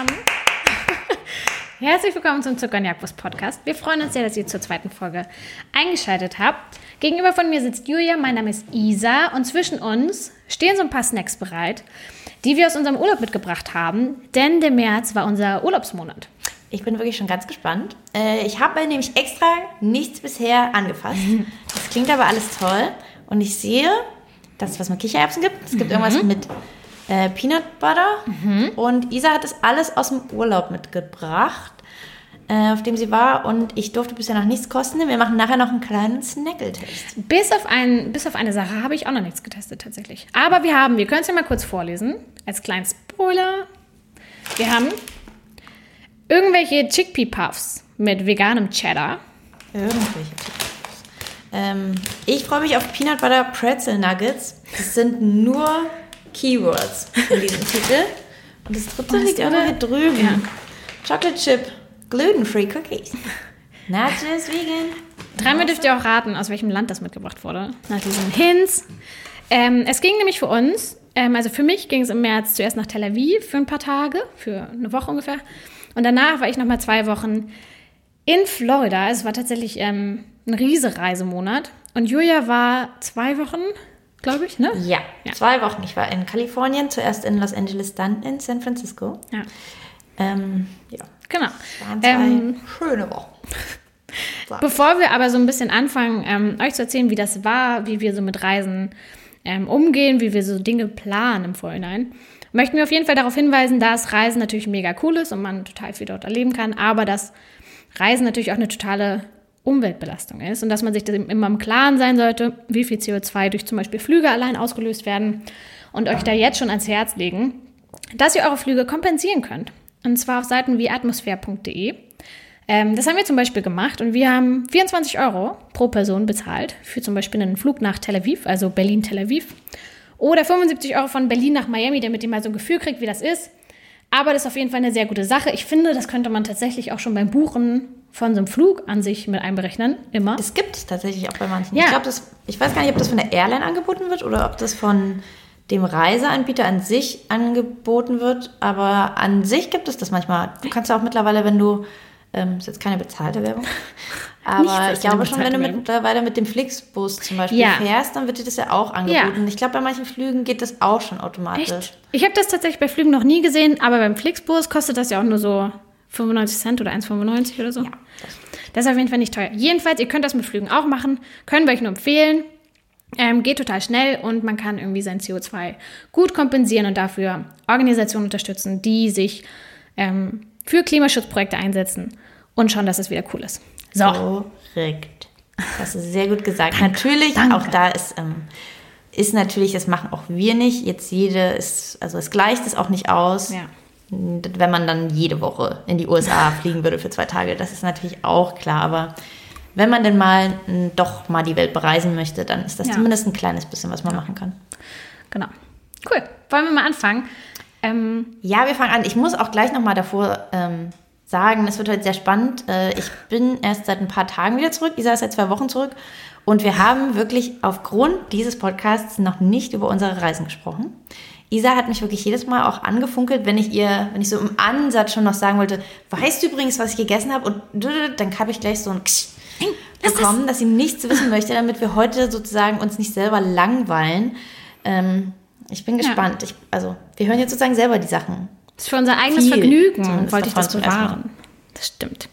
an. Herzlich willkommen zum Zucker und Jagdwurst Podcast. Wir freuen uns sehr, dass ihr zur zweiten Folge eingeschaltet habt. Gegenüber von mir sitzt Julia, mein Name ist Isa und zwischen uns stehen so ein paar Snacks bereit, die wir aus unserem Urlaub mitgebracht haben, denn der März war unser Urlaubsmonat. Ich bin wirklich schon ganz gespannt. Äh, ich habe nämlich extra nichts bisher angefasst. Das klingt aber alles toll. Und ich sehe, dass es was mit Kichererbsen gibt. Es gibt mhm. irgendwas mit äh, Peanut Butter. Mhm. Und Isa hat das alles aus dem Urlaub mitgebracht, äh, auf dem sie war. Und ich durfte bisher noch nichts kosten. Wir machen nachher noch einen kleinen Snackle-Test. Bis, auf ein, bis auf eine Sache habe ich auch noch nichts getestet tatsächlich. Aber wir haben, wir können es ja mal kurz vorlesen, als kleinen Spoiler. Wir haben irgendwelche Chickpea-Puffs mit veganem Cheddar. Irgendwelche. Ähm, ich freue mich auf Peanut Butter Pretzel Nuggets. Das sind nur Keywords in diesem Titel. Und das dritte oh, liegt irgendwo hier drüben. Ja. Chocolate Chip, Gluten-Free Cookies. Not just vegan. Dreimal dürft ihr auch raten, aus welchem Land das mitgebracht wurde. Nach diesen Hints. Ähm, es ging nämlich für uns, ähm, also für mich ging es im März zuerst nach Tel Aviv für ein paar Tage, für eine Woche ungefähr. Und danach war ich nochmal zwei Wochen in Florida. Es war tatsächlich ähm, ein Riesereisemonat. Und Julia war zwei Wochen glaube ich, ne? Ja, ja, zwei Wochen. Ich war in Kalifornien, zuerst in Los Angeles, dann in San Francisco. Ja. Ähm, ja. Genau. Waren zwei ähm, schöne Wochen. Bevor wir aber so ein bisschen anfangen, ähm, euch zu erzählen, wie das war, wie wir so mit Reisen ähm, umgehen, wie wir so Dinge planen im Vorhinein, möchten wir auf jeden Fall darauf hinweisen, dass Reisen natürlich mega cool ist und man total viel dort erleben kann, aber dass Reisen natürlich auch eine totale Umweltbelastung ist und dass man sich immer im Klaren sein sollte, wie viel CO2 durch zum Beispiel Flüge allein ausgelöst werden und euch da jetzt schon ans Herz legen, dass ihr eure Flüge kompensieren könnt. Und zwar auf Seiten wie atmosphäre.de. Ähm, das haben wir zum Beispiel gemacht und wir haben 24 Euro pro Person bezahlt für zum Beispiel einen Flug nach Tel Aviv, also Berlin-Tel Aviv. Oder 75 Euro von Berlin nach Miami, damit ihr mal so ein Gefühl kriegt, wie das ist. Aber das ist auf jeden Fall eine sehr gute Sache. Ich finde, das könnte man tatsächlich auch schon beim Buchen von so einem Flug an sich mit einberechnen, immer. Das gibt es tatsächlich auch bei manchen. Ja. Ich glaube, ich weiß gar nicht, ob das von der Airline angeboten wird oder ob das von dem Reiseanbieter an sich angeboten wird. Aber an sich gibt es das manchmal. Du kannst ja auch mittlerweile, wenn du, ähm, ist jetzt keine bezahlte Werbung, aber ich glaube schon, wenn du mittlerweile mit dem Flixbus zum Beispiel ja. fährst, dann wird dir das ja auch angeboten. Ja. Ich glaube, bei manchen Flügen geht das auch schon automatisch. Echt? Ich habe das tatsächlich bei Flügen noch nie gesehen, aber beim Flixbus kostet das ja auch nur so 95 Cent oder 1,95 oder so. Ja. Das ist auf jeden Fall nicht teuer. Jedenfalls, ihr könnt das mit Flügen auch machen. Können wir euch nur empfehlen. Ähm, geht total schnell und man kann irgendwie sein CO2 gut kompensieren und dafür Organisationen unterstützen, die sich ähm, für Klimaschutzprojekte einsetzen und schauen, dass es wieder cool ist. So. Korrekt. Das ist sehr gut gesagt. Danke, natürlich, danke. auch da ist, ähm, ist natürlich, das machen auch wir nicht. Jetzt jede ist, also es gleicht es auch nicht aus. Ja wenn man dann jede Woche in die USA fliegen würde für zwei Tage. Das ist natürlich auch klar, aber wenn man denn mal doch mal die Welt bereisen möchte, dann ist das ja. zumindest ein kleines bisschen, was man ja. machen kann. Genau. Cool. Wollen wir mal anfangen? Ähm, ja, wir fangen an. Ich muss auch gleich noch mal davor ähm, sagen, es wird heute sehr spannend. Äh, ich bin erst seit ein paar Tagen wieder zurück. Isa ist seit zwei Wochen zurück. Und wir haben wirklich aufgrund dieses Podcasts noch nicht über unsere Reisen gesprochen. Isa hat mich wirklich jedes Mal auch angefunkelt, wenn ich ihr, wenn ich so im Ansatz schon noch sagen wollte, weißt du übrigens, was ich gegessen habe? Und dann habe ich gleich so ein Ksch bekommen, dass sie nichts wissen möchte, damit wir heute sozusagen uns nicht selber langweilen. Ähm, ich bin gespannt. Ja. Ich, also, wir hören jetzt sozusagen selber die Sachen. Das ist für unser eigenes Viel, Vergnügen, wollte ich das bewahren. Das stimmt.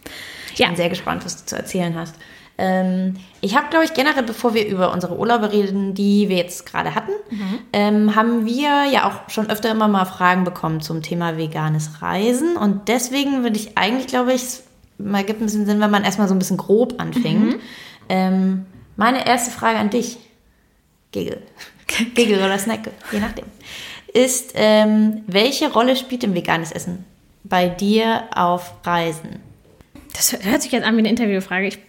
Ich ja. bin sehr gespannt, was du zu erzählen hast. Ähm, ich habe, glaube ich, generell, bevor wir über unsere Urlaube reden, die wir jetzt gerade hatten, mhm. ähm, haben wir ja auch schon öfter immer mal Fragen bekommen zum Thema veganes Reisen. Und deswegen würde ich eigentlich, glaube ich, es gibt ein bisschen Sinn, wenn man erstmal so ein bisschen grob anfängt. Mhm. Ähm, meine erste Frage an dich, Giggle, Giggle oder Snack, je nachdem, ist, ähm, welche Rolle spielt im veganes Essen bei dir auf Reisen? Das hört sich jetzt an wie eine Interviewfrage. Ich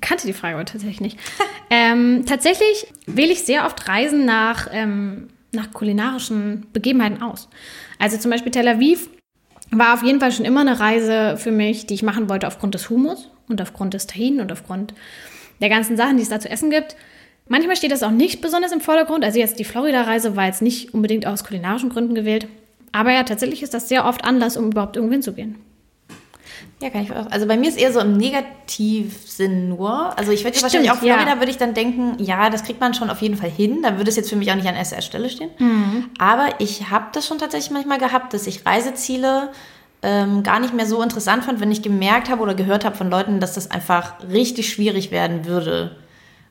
kannte die Frage aber tatsächlich nicht. ähm, tatsächlich wähle ich sehr oft Reisen nach, ähm, nach kulinarischen Begebenheiten aus. Also zum Beispiel Tel Aviv war auf jeden Fall schon immer eine Reise für mich, die ich machen wollte aufgrund des Humus und aufgrund des Tahin und aufgrund der ganzen Sachen, die es da zu essen gibt. Manchmal steht das auch nicht besonders im Vordergrund. Also jetzt die Florida-Reise war jetzt nicht unbedingt aus kulinarischen Gründen gewählt. Aber ja, tatsächlich ist das sehr oft Anlass, um überhaupt irgendwo hinzugehen. Ja, kann ich auch. Also bei mir ist eher so im Negativsinn nur. Also ich würde wahrscheinlich auch Florida ja. würde ich dann denken, ja, das kriegt man schon auf jeden Fall hin. Da würde es jetzt für mich auch nicht an erster Stelle stehen. Mhm. Aber ich habe das schon tatsächlich manchmal gehabt, dass ich Reiseziele ähm, gar nicht mehr so interessant fand, wenn ich gemerkt habe oder gehört habe von Leuten, dass das einfach richtig schwierig werden würde.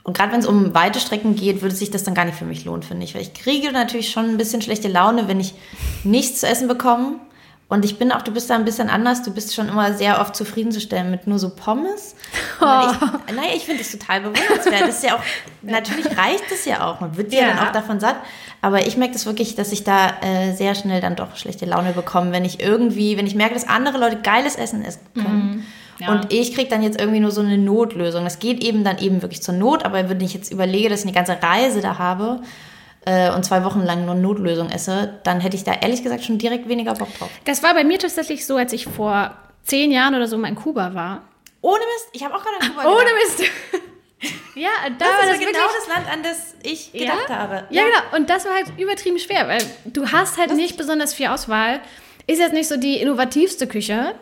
Und gerade wenn es um weite Strecken geht, würde sich das dann gar nicht für mich lohnen, finde ich. Weil ich kriege natürlich schon ein bisschen schlechte Laune, wenn ich nichts zu essen bekomme und ich bin auch, du bist da ein bisschen anders. Du bist schon immer sehr oft zufriedenzustellen mit nur so Pommes. Oh. Ich, naja, ich finde das total bewundernswert. Das ist ja auch, natürlich reicht es ja auch. Man wird ja, ja dann auch davon satt. Aber ich merke das wirklich, dass ich da äh, sehr schnell dann doch schlechte Laune bekomme, wenn ich irgendwie, wenn ich merke, dass andere Leute geiles Essen essen können. Mhm. Ja. Und ich kriege dann jetzt irgendwie nur so eine Notlösung. Das geht eben dann eben wirklich zur Not. Aber wenn ich jetzt überlege, dass ich eine ganze Reise da habe äh, und zwei Wochen lang nur Notlösung esse, dann hätte ich da ehrlich gesagt schon direkt weniger Bock drauf. Das war bei mir tatsächlich so, als ich vor zehn Jahren oder so mal in Kuba war. Ohne Mist, ich habe auch gerade an Kuba Ohne Mist. ja, da das war das genau das Land, an das ich gedacht ja? habe. Ja. ja, genau. Und das war halt übertrieben schwer, weil du hast halt das nicht besonders viel Auswahl. Ist jetzt nicht so die innovativste Küche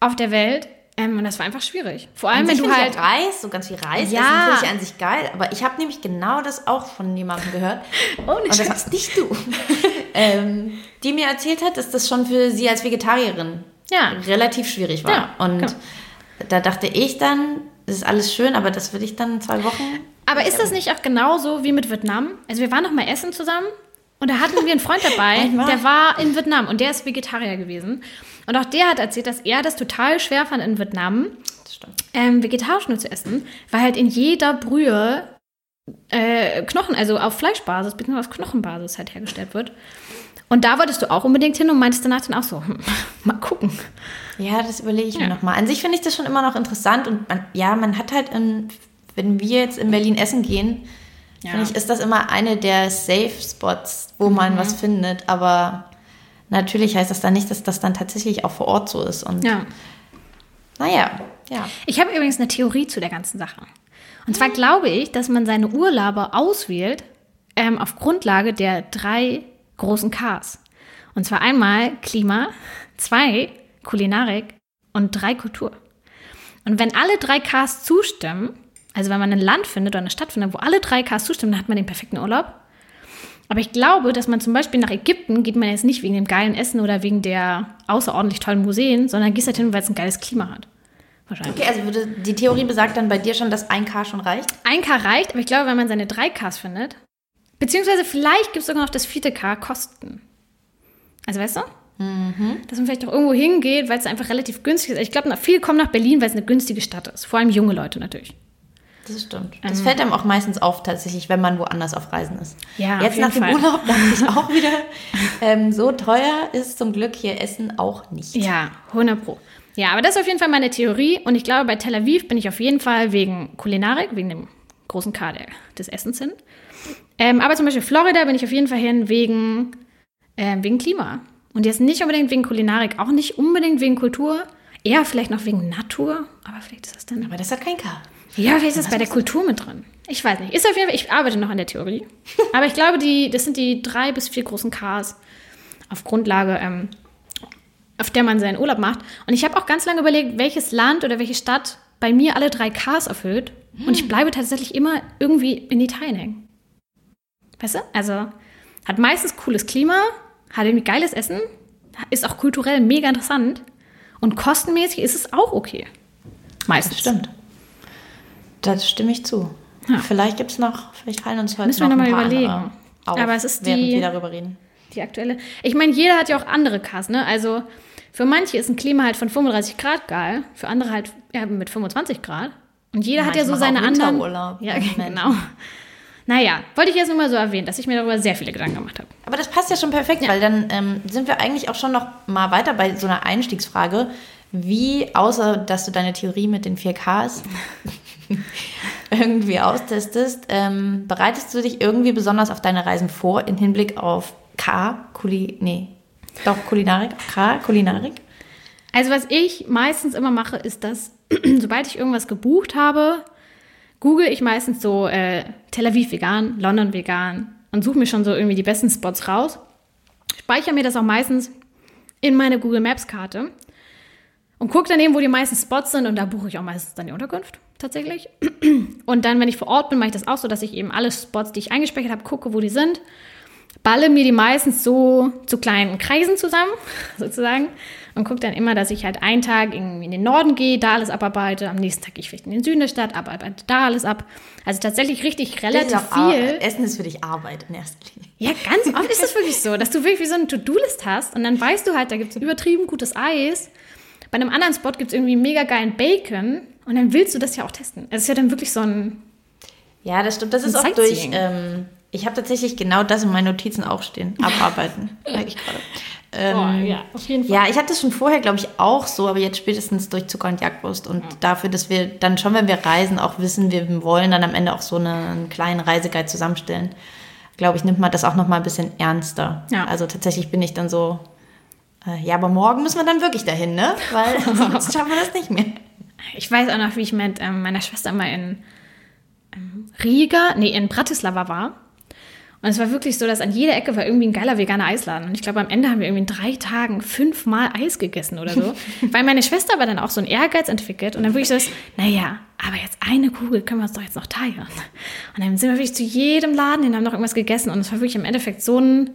auf der Welt. Ähm, und das war einfach schwierig. Vor allem, wenn du halt. Reis, so ganz viel Reis ja. ist natürlich an sich geil. Aber ich habe nämlich genau das auch von jemandem gehört. Oh, nicht und das warst nicht du. ähm, die mir erzählt hat, dass das schon für sie als Vegetarierin ja. relativ schwierig war. Ja, und genau. da dachte ich dann, das ist alles schön, aber das würde ich dann zwei Wochen. Aber ist das nicht auch genauso wie mit Vietnam? Also wir waren noch mal essen zusammen und da hatten wir einen Freund dabei, der war in Vietnam und der ist Vegetarier gewesen. Und auch der hat erzählt, dass er das total schwer fand in Vietnam, ähm, vegetarisch nur zu essen, weil halt in jeder Brühe äh, Knochen, also auf Fleischbasis, beziehungsweise auf Knochenbasis halt hergestellt wird. Und da wolltest du auch unbedingt hin und meintest danach dann auch so, hm, mal gucken. Ja, das überlege ich ja. mir nochmal. An sich finde ich das schon immer noch interessant und man, ja, man hat halt, in, wenn wir jetzt in Berlin essen gehen, ja. finde ich, ist das immer eine der Safe Spots, wo man mhm. was findet. Aber natürlich heißt das dann nicht, dass das dann tatsächlich auch vor Ort so ist. Und ja. naja, ja. Ich habe übrigens eine Theorie zu der ganzen Sache. Und zwar glaube ich, dass man seine Urlaube auswählt ähm, auf Grundlage der drei großen Ks. Und zwar einmal Klima, zwei Kulinarik und drei Kultur. Und wenn alle drei Ks zustimmen, also wenn man ein Land findet oder eine Stadt findet, wo alle drei Ks zustimmen, dann hat man den perfekten Urlaub. Aber ich glaube, dass man zum Beispiel nach Ägypten geht man jetzt nicht wegen dem geilen Essen oder wegen der außerordentlich tollen Museen, sondern gehst halt hin, weil es ein geiles Klima hat. Wahrscheinlich. Okay, also würde, die Theorie besagt dann bei dir schon, dass ein K schon reicht? Ein K reicht, aber ich glaube, wenn man seine drei Ks findet, beziehungsweise vielleicht gibt es sogar noch das vierte K Kosten. Also weißt du? Mhm. Dass man vielleicht auch irgendwo hingeht, weil es einfach relativ günstig ist. Ich glaube, viele kommen nach Berlin, weil es eine günstige Stadt ist. Vor allem junge Leute natürlich. Das stimmt. Das ähm, fällt einem auch meistens auf, tatsächlich, wenn man woanders auf Reisen ist. Ja, Jetzt nach dem Fall. Urlaub dachte ich auch wieder, ähm, so teuer ist zum Glück hier Essen auch nicht. Ja, 100 Pro. Ja, aber das ist auf jeden Fall meine Theorie. Und ich glaube, bei Tel Aviv bin ich auf jeden Fall wegen Kulinarik, wegen dem großen K des Essens hin. Ähm, aber zum Beispiel Florida bin ich auf jeden Fall hin wegen, äh, wegen Klima. Und jetzt nicht unbedingt wegen Kulinarik, auch nicht unbedingt wegen Kultur, eher vielleicht noch wegen Natur. Aber vielleicht ist das dann. Aber das hat kein K. Ja, vielleicht ist das bei der Kultur mit drin. Ich weiß nicht. Ist auf jeden Fall, ich arbeite noch an der Theorie. Aber ich glaube, die, das sind die drei bis vier großen Ks auf Grundlage, ähm, auf der man seinen Urlaub macht. Und ich habe auch ganz lange überlegt, welches Land oder welche Stadt bei mir alle drei Ks erfüllt. Hm. Und ich hm. bleibe tatsächlich immer irgendwie in Italien hängen. Weißt du? Also hat meistens cooles Klima, hat irgendwie geiles Essen, ist auch kulturell mega interessant. Und kostenmäßig ist es auch okay. Meistens. Das stimmt. Das stimme ich zu. Ja. Vielleicht gibt es noch, vielleicht fallen uns heute Müssen noch, wir noch mal überlegen. Auf, Aber es ist die, wir darüber reden. Die aktuelle. Ich meine, jeder hat ja auch andere Ks, ne? Also für manche ist ein Klima halt von 35 Grad geil, für andere halt ja, mit 25 Grad. Und jeder Manchmal hat ja so seine anderen. Ja, genau. Naja, wollte ich jetzt nur mal so erwähnen, dass ich mir darüber sehr viele Gedanken gemacht habe. Aber das passt ja schon perfekt, ja. weil dann ähm, sind wir eigentlich auch schon noch mal weiter bei so einer Einstiegsfrage. Wie, außer dass du deine Theorie mit den 4Ks irgendwie austestest, ähm, bereitest du dich irgendwie besonders auf deine Reisen vor im Hinblick auf K, Kuli, nee, doch Kulinarik, K, Kulinarik? Also was ich meistens immer mache, ist, dass sobald ich irgendwas gebucht habe, google ich meistens so äh, Tel Aviv vegan, London vegan und suche mir schon so irgendwie die besten Spots raus. speichere mir das auch meistens in meine Google Maps Karte und gucke dann eben, wo die meisten Spots sind und da buche ich auch meistens dann die Unterkunft tatsächlich. Und dann, wenn ich vor Ort bin, mache ich das auch so, dass ich eben alle Spots, die ich eingespeichert habe, gucke, wo die sind, balle mir die meistens so zu kleinen Kreisen zusammen, sozusagen, und gucke dann immer, dass ich halt einen Tag in, in den Norden gehe, da alles abarbeite, am nächsten Tag gehe ich vielleicht in den Süden der Stadt, abarbeite da alles ab. Also tatsächlich richtig relativ viel. Essen ist für dich Arbeit in erster Linie. Ja, ganz oft ist es wirklich so, dass du wirklich wie so eine To-Do-List hast und dann weißt du halt, da gibt es übertrieben gutes Eis. Bei einem anderen Spot gibt es irgendwie mega geilen Bacon und dann willst du das ja auch testen. Es ist ja dann wirklich so ein. Ja, das stimmt. Das ist auch durch. Ähm, ich habe tatsächlich genau das in meinen Notizen auch stehen. Abarbeiten. merke ich gerade. Ähm, oh, ja, auf jeden Fall. Ja, ich hatte das schon vorher, glaube ich, auch so, aber jetzt spätestens durch Zucker und Jagdwurst und ja. dafür, dass wir dann schon, wenn wir reisen, auch wissen, wir wollen dann am Ende auch so eine, einen kleinen Reiseguide zusammenstellen, glaube ich, nimmt man das auch noch mal ein bisschen ernster. Ja. Also tatsächlich bin ich dann so, ja, aber morgen müssen wir dann wirklich dahin, ne? Weil sonst schaffen wir das nicht mehr. Ich weiß auch noch, wie ich mit ähm, meiner Schwester mal in ähm, Riga, nee, in Bratislava war. Und es war wirklich so, dass an jeder Ecke war irgendwie ein geiler veganer Eisladen. Und ich glaube, am Ende haben wir irgendwie in drei Tagen fünfmal Eis gegessen oder so. Weil meine Schwester aber dann auch so einen Ehrgeiz entwickelt. Und dann wirklich so, das, naja, aber jetzt eine Kugel können wir uns doch jetzt noch teilen. Und dann sind wir wirklich zu jedem Laden hin, haben noch irgendwas gegessen. Und es war wirklich im Endeffekt so ein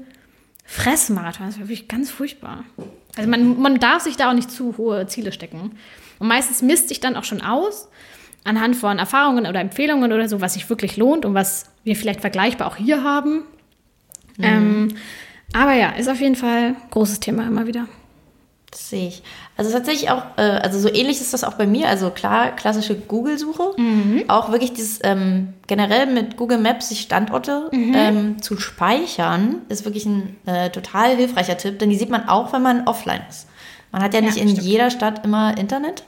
Fressmarathon. Das war wirklich ganz furchtbar. Also man, man darf sich da auch nicht zu hohe Ziele stecken. Und meistens misst sich dann auch schon aus, anhand von Erfahrungen oder Empfehlungen oder so, was sich wirklich lohnt und was wir vielleicht vergleichbar auch hier haben. Mhm. Ähm, aber ja, ist auf jeden Fall ein großes Thema immer wieder. Das sehe ich. Also tatsächlich auch, äh, also so ähnlich ist das auch bei mir. Also klar, klassische Google-Suche. Mhm. Auch wirklich dieses ähm, generell mit Google Maps sich Standorte mhm. ähm, zu speichern, ist wirklich ein äh, total hilfreicher Tipp, denn die sieht man auch, wenn man offline ist. Man hat ja nicht ja, in stimmt. jeder Stadt immer Internet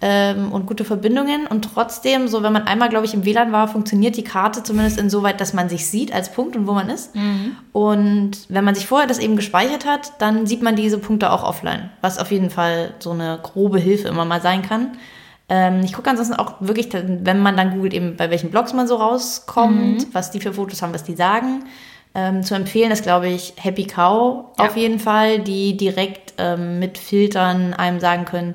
ähm, und gute Verbindungen. Und trotzdem, so wenn man einmal, glaube ich, im WLAN war, funktioniert die Karte zumindest insoweit, dass man sich sieht als Punkt und wo man ist. Mhm. Und wenn man sich vorher das eben gespeichert hat, dann sieht man diese Punkte auch offline, was auf jeden Fall so eine grobe Hilfe immer mal sein kann. Ähm, ich gucke ansonsten auch wirklich, wenn man dann googelt, eben bei welchen Blogs man so rauskommt, mhm. was die für Fotos haben, was die sagen. Ähm, zu empfehlen ist, glaube ich, Happy Cow ja. auf jeden Fall, die direkt ähm, mit Filtern einem sagen können,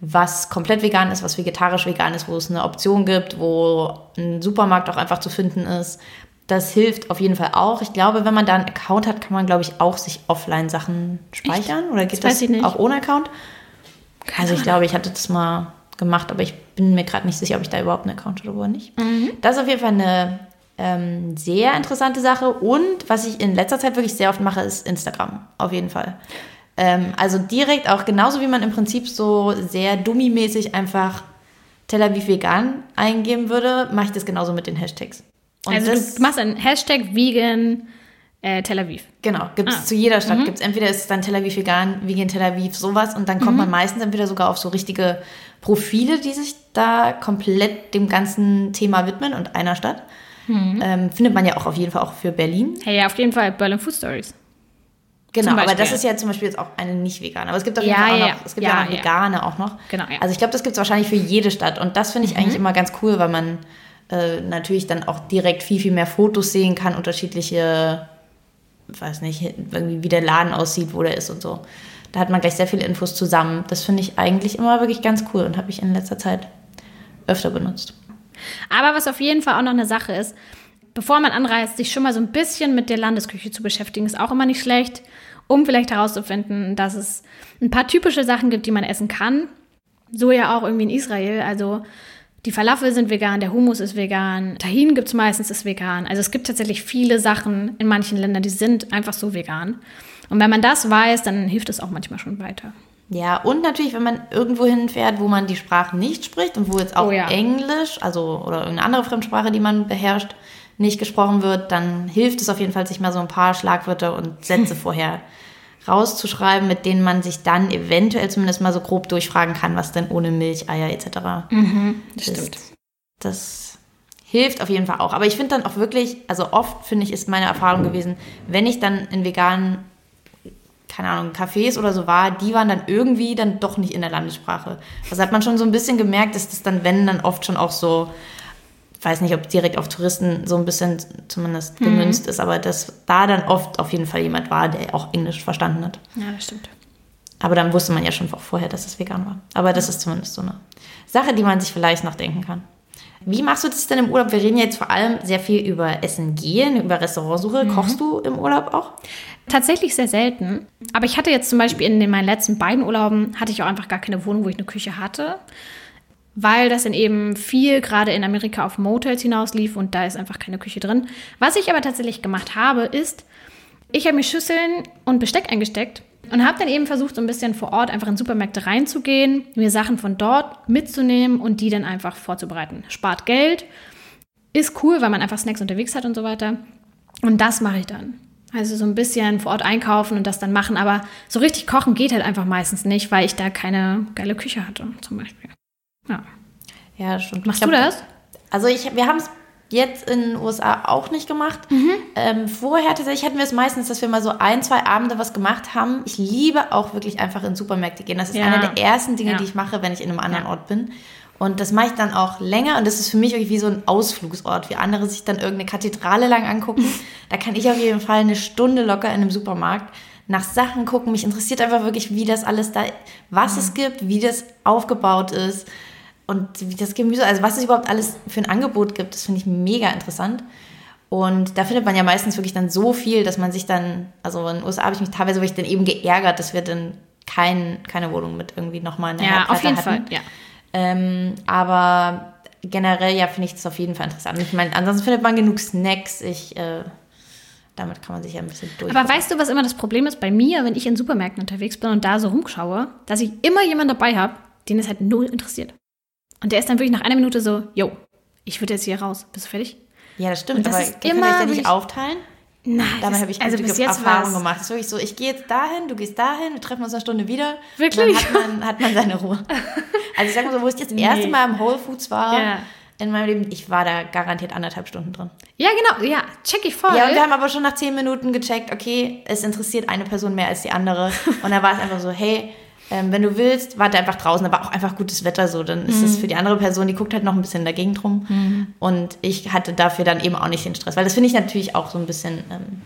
was komplett vegan ist, was vegetarisch vegan ist, wo es eine Option gibt, wo ein Supermarkt auch einfach zu finden ist. Das hilft auf jeden Fall auch. Ich glaube, wenn man da einen Account hat, kann man, glaube ich, auch sich offline Sachen speichern. Echt? Oder geht das, das auch ohne Account? Keine also ich glaube, ich hatte das mal gemacht, aber ich bin mir gerade nicht sicher, ob ich da überhaupt einen Account habe oder nicht. Mhm. Das ist auf jeden Fall eine ähm, sehr interessante Sache. Und was ich in letzter Zeit wirklich sehr oft mache, ist Instagram. Auf jeden Fall. Ähm, also direkt auch genauso wie man im Prinzip so sehr dummimäßig einfach Tel Aviv vegan eingeben würde, mache ich das genauso mit den Hashtags. Und also du machst einen Hashtag vegan äh, Tel Aviv. Genau, gibt es ah. zu jeder Stadt. Mhm. Gibt's entweder ist es dann Tel Aviv vegan, vegan Tel Aviv, sowas. Und dann kommt mhm. man meistens entweder sogar auf so richtige Profile, die sich da komplett dem ganzen Thema widmen und einer Stadt. Mhm. Ähm, findet man ja auch auf jeden Fall auch für Berlin. Hey, ja, auf jeden Fall Berlin Food Stories. Genau, aber das ist ja zum Beispiel jetzt auch eine nicht vegane. Aber es gibt auf jeden ja, Fall auch ja, noch, es gibt ja, ja auch vegane auch noch. Genau, ja. Also ich glaube, das gibt es wahrscheinlich für jede Stadt. Und das finde ich mhm. eigentlich immer ganz cool, weil man äh, natürlich dann auch direkt viel, viel mehr Fotos sehen kann, unterschiedliche, weiß nicht, irgendwie wie der Laden aussieht, wo der ist und so. Da hat man gleich sehr viele Infos zusammen. Das finde ich eigentlich immer wirklich ganz cool und habe ich in letzter Zeit öfter benutzt. Aber was auf jeden Fall auch noch eine Sache ist, bevor man anreist, sich schon mal so ein bisschen mit der Landesküche zu beschäftigen, ist auch immer nicht schlecht, um vielleicht herauszufinden, dass es ein paar typische Sachen gibt, die man essen kann. So ja auch irgendwie in Israel. Also die Falafel sind vegan, der Hummus ist vegan, Tahin gibt es meistens, ist vegan. Also es gibt tatsächlich viele Sachen in manchen Ländern, die sind einfach so vegan. Und wenn man das weiß, dann hilft es auch manchmal schon weiter. Ja, und natürlich, wenn man irgendwo hinfährt, wo man die Sprache nicht spricht und wo jetzt auch oh ja. Englisch, also oder irgendeine andere Fremdsprache, die man beherrscht, nicht gesprochen wird, dann hilft es auf jeden Fall, sich mal so ein paar Schlagwörter und Sätze vorher rauszuschreiben, mit denen man sich dann eventuell zumindest mal so grob durchfragen kann, was denn ohne Milch, Eier etc. Mhm, das ist. Stimmt. Das hilft auf jeden Fall auch. Aber ich finde dann auch wirklich, also oft finde ich, ist meine Erfahrung gewesen, wenn ich dann in veganen, keine Ahnung, Cafés oder so war, die waren dann irgendwie dann doch nicht in der Landessprache. Das hat man schon so ein bisschen gemerkt, dass das dann, wenn, dann oft schon auch so weiß nicht, ob direkt auf Touristen so ein bisschen zumindest gemünzt ist, aber dass da dann oft auf jeden Fall jemand war, der auch Englisch verstanden hat. Ja, das stimmt. Aber dann wusste man ja schon vorher, dass es vegan war. Aber das ist zumindest so eine Sache, die man sich vielleicht noch denken kann. Wie machst du das denn im Urlaub? Wir reden jetzt vor allem sehr viel über Essen gehen, über Restaurantsuche. Kochst du im Urlaub auch? Tatsächlich sehr selten. Aber ich hatte jetzt zum Beispiel in den, meinen letzten beiden Urlauben, hatte ich auch einfach gar keine Wohnung, wo ich eine Küche hatte. Weil das dann eben viel gerade in Amerika auf Motels hinauslief und da ist einfach keine Küche drin. Was ich aber tatsächlich gemacht habe, ist, ich habe mir Schüsseln und Besteck eingesteckt und habe dann eben versucht, so ein bisschen vor Ort einfach in Supermärkte reinzugehen, mir Sachen von dort mitzunehmen und die dann einfach vorzubereiten. Spart Geld, ist cool, weil man einfach Snacks unterwegs hat und so weiter. Und das mache ich dann. Also so ein bisschen vor Ort einkaufen und das dann machen. Aber so richtig kochen geht halt einfach meistens nicht, weil ich da keine geile Küche hatte, zum Beispiel. Ja. Ja, stimmt. Machst Ich du das? Also ich, wir haben es jetzt in den USA auch nicht gemacht. Ähm, vorher tatsächlich hatten wir es meistens, dass wir mal so ein, zwei Abende was gemacht haben. Ich liebe auch wirklich einfach in Supermärkte gehen. Das ist Ja. einer der ersten Dinge, Ja. die ich mache, wenn ich in einem anderen Ja. Ort bin. Und das mache ich dann auch länger und das ist für mich irgendwie so ein Ausflugsort, wie andere sich dann irgendeine Kathedrale lang angucken. da kann ich auf jeden Fall eine Stunde locker in einem Supermarkt nach Sachen gucken. Mich interessiert einfach wirklich, wie das alles da, was es gibt, wie das aufgebaut ist und wie das Gemüse, also was es überhaupt alles für ein Angebot gibt, das finde ich mega interessant. Und da findet man ja meistens wirklich dann so viel, dass man sich dann, also in den USA habe ich mich teilweise wirklich dann eben geärgert, dass wir dann kein, keine Wohnung mit irgendwie nochmal einer Ja, auf jeden hatten. Fall. Ja. Ähm, aber generell, ja, finde ich das auf jeden Fall interessant. Ich meine, ansonsten findet man genug Snacks. Ich, äh, damit kann man sich ja ein bisschen durch. Aber weißt du, was immer das Problem ist bei mir, wenn ich in Supermärkten unterwegs bin und da so rumschaue, dass ich immer jemanden dabei habe, den es halt null interessiert. Und der ist dann wirklich nach einer Minute so, yo, ich würde jetzt hier raus. Bist du fertig? ja, das stimmt. Und das aber ist immer euch ja nicht wirklich- aufteilen. Nein. Damit das- habe ich also bis jetzt Erfahrungen war's- gemacht. Es ist wirklich so, ich gehe jetzt dahin, du gehst dahin, wir treffen uns eine Stunde wieder. Wirklich? Und dann hat man, hat man seine Ruhe. Also ich sag mal so, wo ich das erste Mal im Whole Foods war Ja. in meinem Leben, ich war da garantiert anderthalb Stunden drin. Ja, genau. Ja, check ich voll. Ja, und wir haben aber schon nach zehn Minuten gecheckt, okay, es interessiert eine Person mehr als die andere. Und da war es einfach so, hey, ähm, wenn du willst, warte einfach draußen, aber auch einfach gutes Wetter so. Dann ist Mhm. es für die andere Person, die guckt halt noch ein bisschen dagegen drum. Und ich hatte dafür dann eben auch nicht den Stress. Weil das finde ich natürlich auch so ein bisschen, ähm,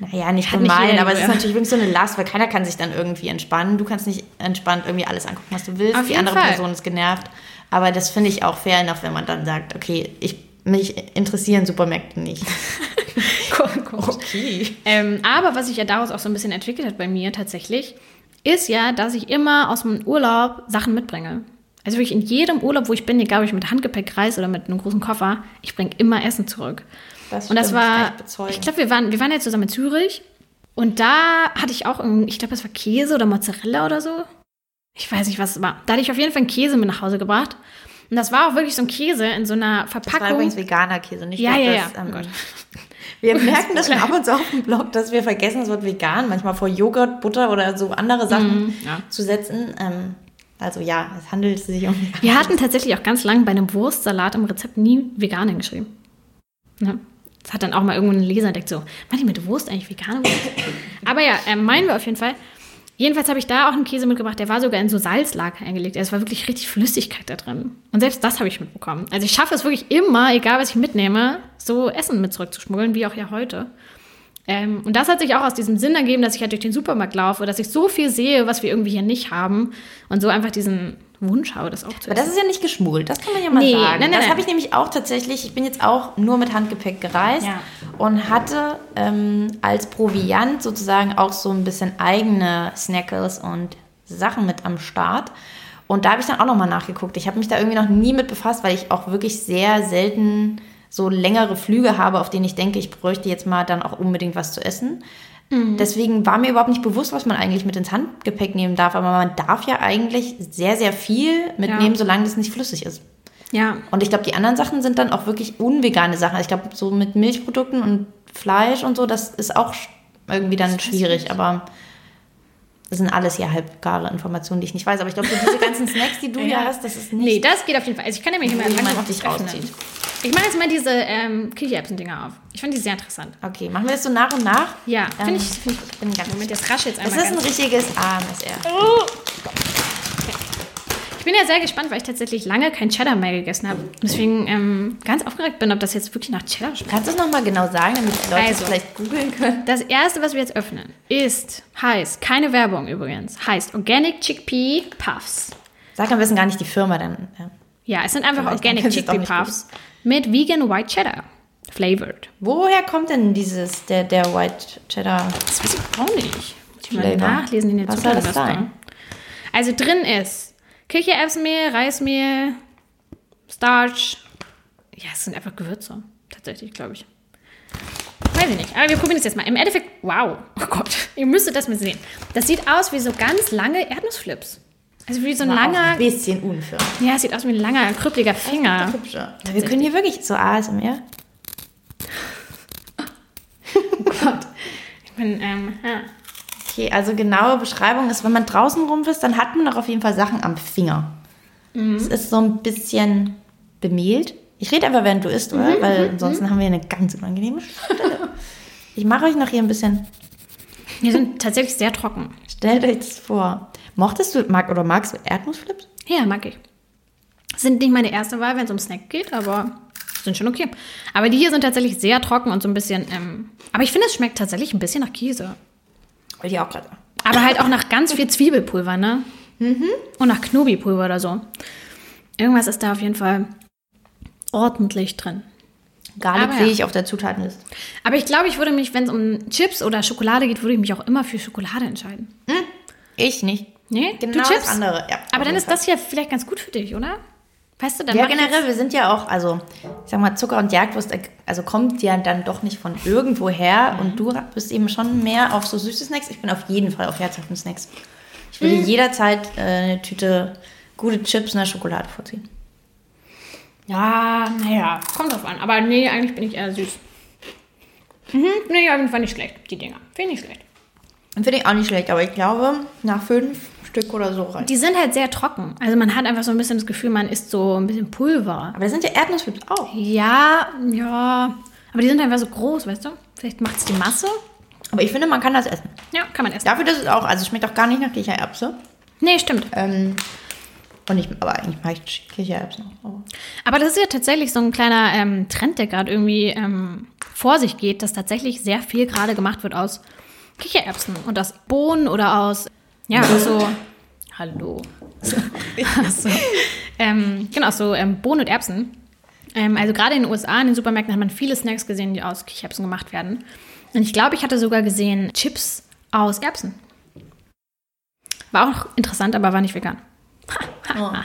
naja, nicht Hat gemein, aber es ist natürlich wirklich so eine Last, weil keiner kann sich dann irgendwie entspannen. Du kannst nicht entspannt irgendwie alles angucken, was du willst. Auf die andere Fall. Person ist genervt. Aber das finde ich auch fair enough, wenn man dann sagt, okay, ich, mich interessieren Supermärkte nicht. Okay. Ähm, aber was sich ja daraus auch so ein bisschen entwickelt hat bei mir tatsächlich, ist ja, dass ich immer aus dem Urlaub Sachen mitbringe. Also wirklich in jedem Urlaub, wo ich bin, egal ob ich mit Handgepäck reise oder mit einem großen Koffer, ich bringe immer Essen zurück. Das Und das war, ich glaube, wir waren, wir waren ja zusammen in Zürich und da hatte ich auch, ich glaube, das war Käse oder Mozzarella oder so. Ich weiß nicht, was es war. Da hatte ich auf jeden Fall einen Käse mit nach Hause gebracht. Und das war auch wirklich so ein Käse in so einer Das war Verpackung. übrigens veganer Käse, nicht Ja, ja, das, ja. ähm, Oh Gott. Wir merken das schon ab und zu auf dem Blog, dass wir vergessen, das Wort vegan manchmal vor Joghurt, Butter oder so andere Sachen Mhm, ja. zu setzen. Ähm, also ja, es handelt sich um Wir hatten tatsächlich auch ganz lange bei einem Wurstsalat im Rezept nie vegan hingeschrieben. Ja. Das hat dann auch mal irgendwo ein Leser entdeckt, so, meint ihr mit Wurst eigentlich vegane Wurst? Aber ja, äh, meinen wir auf jeden Fall. Jedenfalls habe ich da auch einen Käse mitgebracht, der war sogar in so Salzlager eingelegt. Es war wirklich richtig Flüssigkeit da drin. Und selbst das habe ich mitbekommen. Also ich schaffe es wirklich immer, egal was ich mitnehme, so Essen mit zurückzuschmuggeln, wie auch ja heute. Ähm, und das hat sich auch aus diesem Sinn ergeben, dass ich halt durch den Supermarkt laufe, dass ich so viel sehe, was wir irgendwie hier nicht haben. Und so einfach diesen Wunsch habe, das auch zu Aber das ist ja nicht geschmuggelt, das kann man ja mal Nee, sagen. nein, nein, das habe ich nämlich auch tatsächlich, ich bin jetzt auch nur mit Handgepäck gereist Ja. und hatte ähm, als Proviant sozusagen auch so ein bisschen eigene Snackles und Sachen mit am Start. Und da habe ich dann auch nochmal nachgeguckt. Ich habe mich da irgendwie noch nie mit befasst, weil ich auch wirklich sehr selten so längere Flüge habe, auf denen ich denke, ich bräuchte jetzt mal dann auch unbedingt was zu essen. Deswegen war mir überhaupt nicht bewusst, was man eigentlich mit ins Handgepäck nehmen darf. Aber man darf ja eigentlich sehr, sehr viel mitnehmen, Ja. solange das nicht flüssig ist. Ja, Und ich glaube, die anderen Sachen sind dann auch wirklich unvegane Sachen. Also Ich glaube, so mit Milchprodukten und Fleisch und so, das ist auch irgendwie dann schwierig. Aber das sind alles ja halbgare Informationen, die ich nicht weiß. Aber ich glaube, so diese ganzen Snacks, die du hier Ja. hast, das ist nee, nicht. das geht auf jeden Fall. Also ich kann nämlich Wo mal jemand Angebot dich öffnen. Ich mache jetzt mal diese ähm, Kichererbsen-Dinger auf. Ich fand die sehr interessant. Okay, machen wir das so nach und nach? Ja, Ähm, finde ich, find ich. bin ganz Moment, jetzt rasche jetzt Das einmal ist ein richtiges AMSR. Ich bin ja sehr gespannt, weil ich tatsächlich lange kein Cheddar mehr gegessen habe. Deswegen ähm, ganz aufgeregt bin, ob das jetzt wirklich nach Cheddar schmeckt. Kannst du es nochmal genau sagen, damit die Leute Also. vielleicht googeln können? Das erste, was wir jetzt öffnen, ist, heißt, keine Werbung übrigens, heißt Organic Chickpea Puffs. Sag am besten gar nicht die Firma dann. Ja. Ja, es sind einfach Vielleicht Organic Chickpea Puffs mit Vegan White Cheddar flavored. Woher kommt denn dieses, der, der White Cheddar? Das weiß ich auch nicht. Muss ich mal nachlesen in den Was soll das sein? Also drin ist Kichererbsenmehl, Reismehl, Starch. Ja, es sind einfach Gewürze. Tatsächlich, glaube ich. Weiß ich nicht. Aber wir probieren es jetzt mal. Im Endeffekt, wow. Oh Gott, ihr müsstet das mal sehen. Das sieht aus wie so ganz lange Erdnussflips. Also wie so ein langer. Ein bisschen unförmig. Ja, es sieht aus wie ein langer, krüppeliger Finger. Hübscher. Wir können hier wirklich so ASMR. Ich bin, ähm, ja. Okay, also genaue Beschreibung ist, wenn man draußen rumwisst, dann hat man doch auf jeden Fall Sachen am Finger. Es ist so ein bisschen bemehlt. Ich rede einfach, während du isst, oder? Weil ansonsten haben wir eine ganz unangenehme Stelle. Ich mache euch noch hier ein bisschen. Die sind tatsächlich sehr trocken. Stellt euch das vor. Mochtest du, mag, oder magst du Erdnussflips? Ja, mag ich. Sind nicht meine erste Wahl, wenn es um Snack geht, aber sind schon okay. Aber die hier sind tatsächlich sehr trocken und so ein bisschen. Ähm, aber ich finde, es schmeckt tatsächlich ein bisschen nach Käse. Wollte ich auch gerade. Aber halt auch nach ganz viel Zwiebelpulver, ne? Und nach Knobipulver oder so. Irgendwas ist da auf jeden Fall ordentlich drin. Garlic Aber ja. sehe ich auf der Zutatenliste. Aber ich glaube, ich würde mich, wenn es um Chips oder Schokolade geht, würde ich mich auch immer für Schokolade entscheiden. Ich nicht. Nee? Genau du das Chips? andere, ja, Aber dann ist Fall. das hier vielleicht ganz gut für dich, oder? Weißt du, dann Ja, generell, wir sind ja auch, also, ich sag mal, Zucker und Jagdwurst, also kommt ja dann doch nicht von irgendwo her. Und du bist eben schon mehr auf so süße Snacks. Ich bin auf jeden Fall auf herzhaften Snacks. Ich würde jederzeit äh, eine Tüte gute Chips und eine Schokolade vorziehen. Ja, naja, kommt drauf an. Aber nee, eigentlich bin ich eher süß. Mhm, nee, auf jeden Fall nicht schlecht, die Dinger. Finde ich nicht schlecht. Finde ich auch nicht schlecht, aber ich glaube, nach fünf Stück oder so reicht. Die sind halt sehr trocken. Also man hat einfach so ein bisschen das Gefühl, man isst so ein bisschen Pulver. Aber das sind ja Erdnussflips auch. Ja, ja. Aber die sind einfach so groß, weißt du? Vielleicht macht es die Masse. Aber ich finde, man kann das essen. Ja, kann man essen. Dafür, dass es auch, also es schmeckt auch gar nicht nach Kichererbse. Nee, stimmt. Ähm, und ich, aber eigentlich mag ich Kichererbsen auch. Aber Aber das ist ja tatsächlich so ein kleiner ähm, Trend, der gerade irgendwie ähm, vor sich geht, dass tatsächlich sehr viel gerade gemacht wird aus Kichererbsen und aus Bohnen oder aus, ja, aus so, hallo. aus so, ähm, genau, aus so ähm, Bohnen und Erbsen. Ähm, also gerade in den USA, in den Supermärkten, hat man viele Snacks gesehen, die aus Kichererbsen gemacht werden. Und ich glaube, ich hatte sogar gesehen Chips aus Erbsen. War auch interessant, aber war nicht vegan.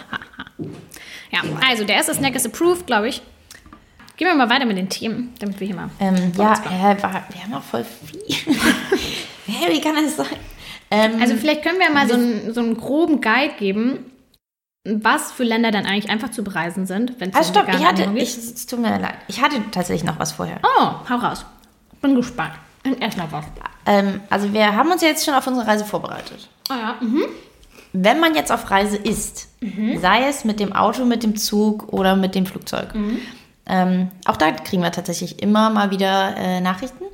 Ja, also der erste Snack ist approved, glaube ich. Gehen wir mal weiter mit den Themen, damit wir hier mal. Ähm, ja, äh, war, wir haben auch voll viel. Hä, wie kann das sein? Ähm, Also vielleicht können wir mal so einen, so einen groben Guide geben, was für Länder dann eigentlich einfach zu bereisen sind, wenn es ah, um stopp, ich hatte, ich, es tut mir leid, ich hatte tatsächlich noch was vorher. Oh, hau raus. Bin gespannt. Erstmal was. Ähm, also wir haben uns jetzt schon auf unsere Reise vorbereitet. Oh ja. Mhm. Wenn man jetzt auf Reise ist, sei es mit dem Auto, mit dem Zug oder mit dem Flugzeug, ähm, auch da kriegen wir tatsächlich immer mal wieder äh, Nachrichten,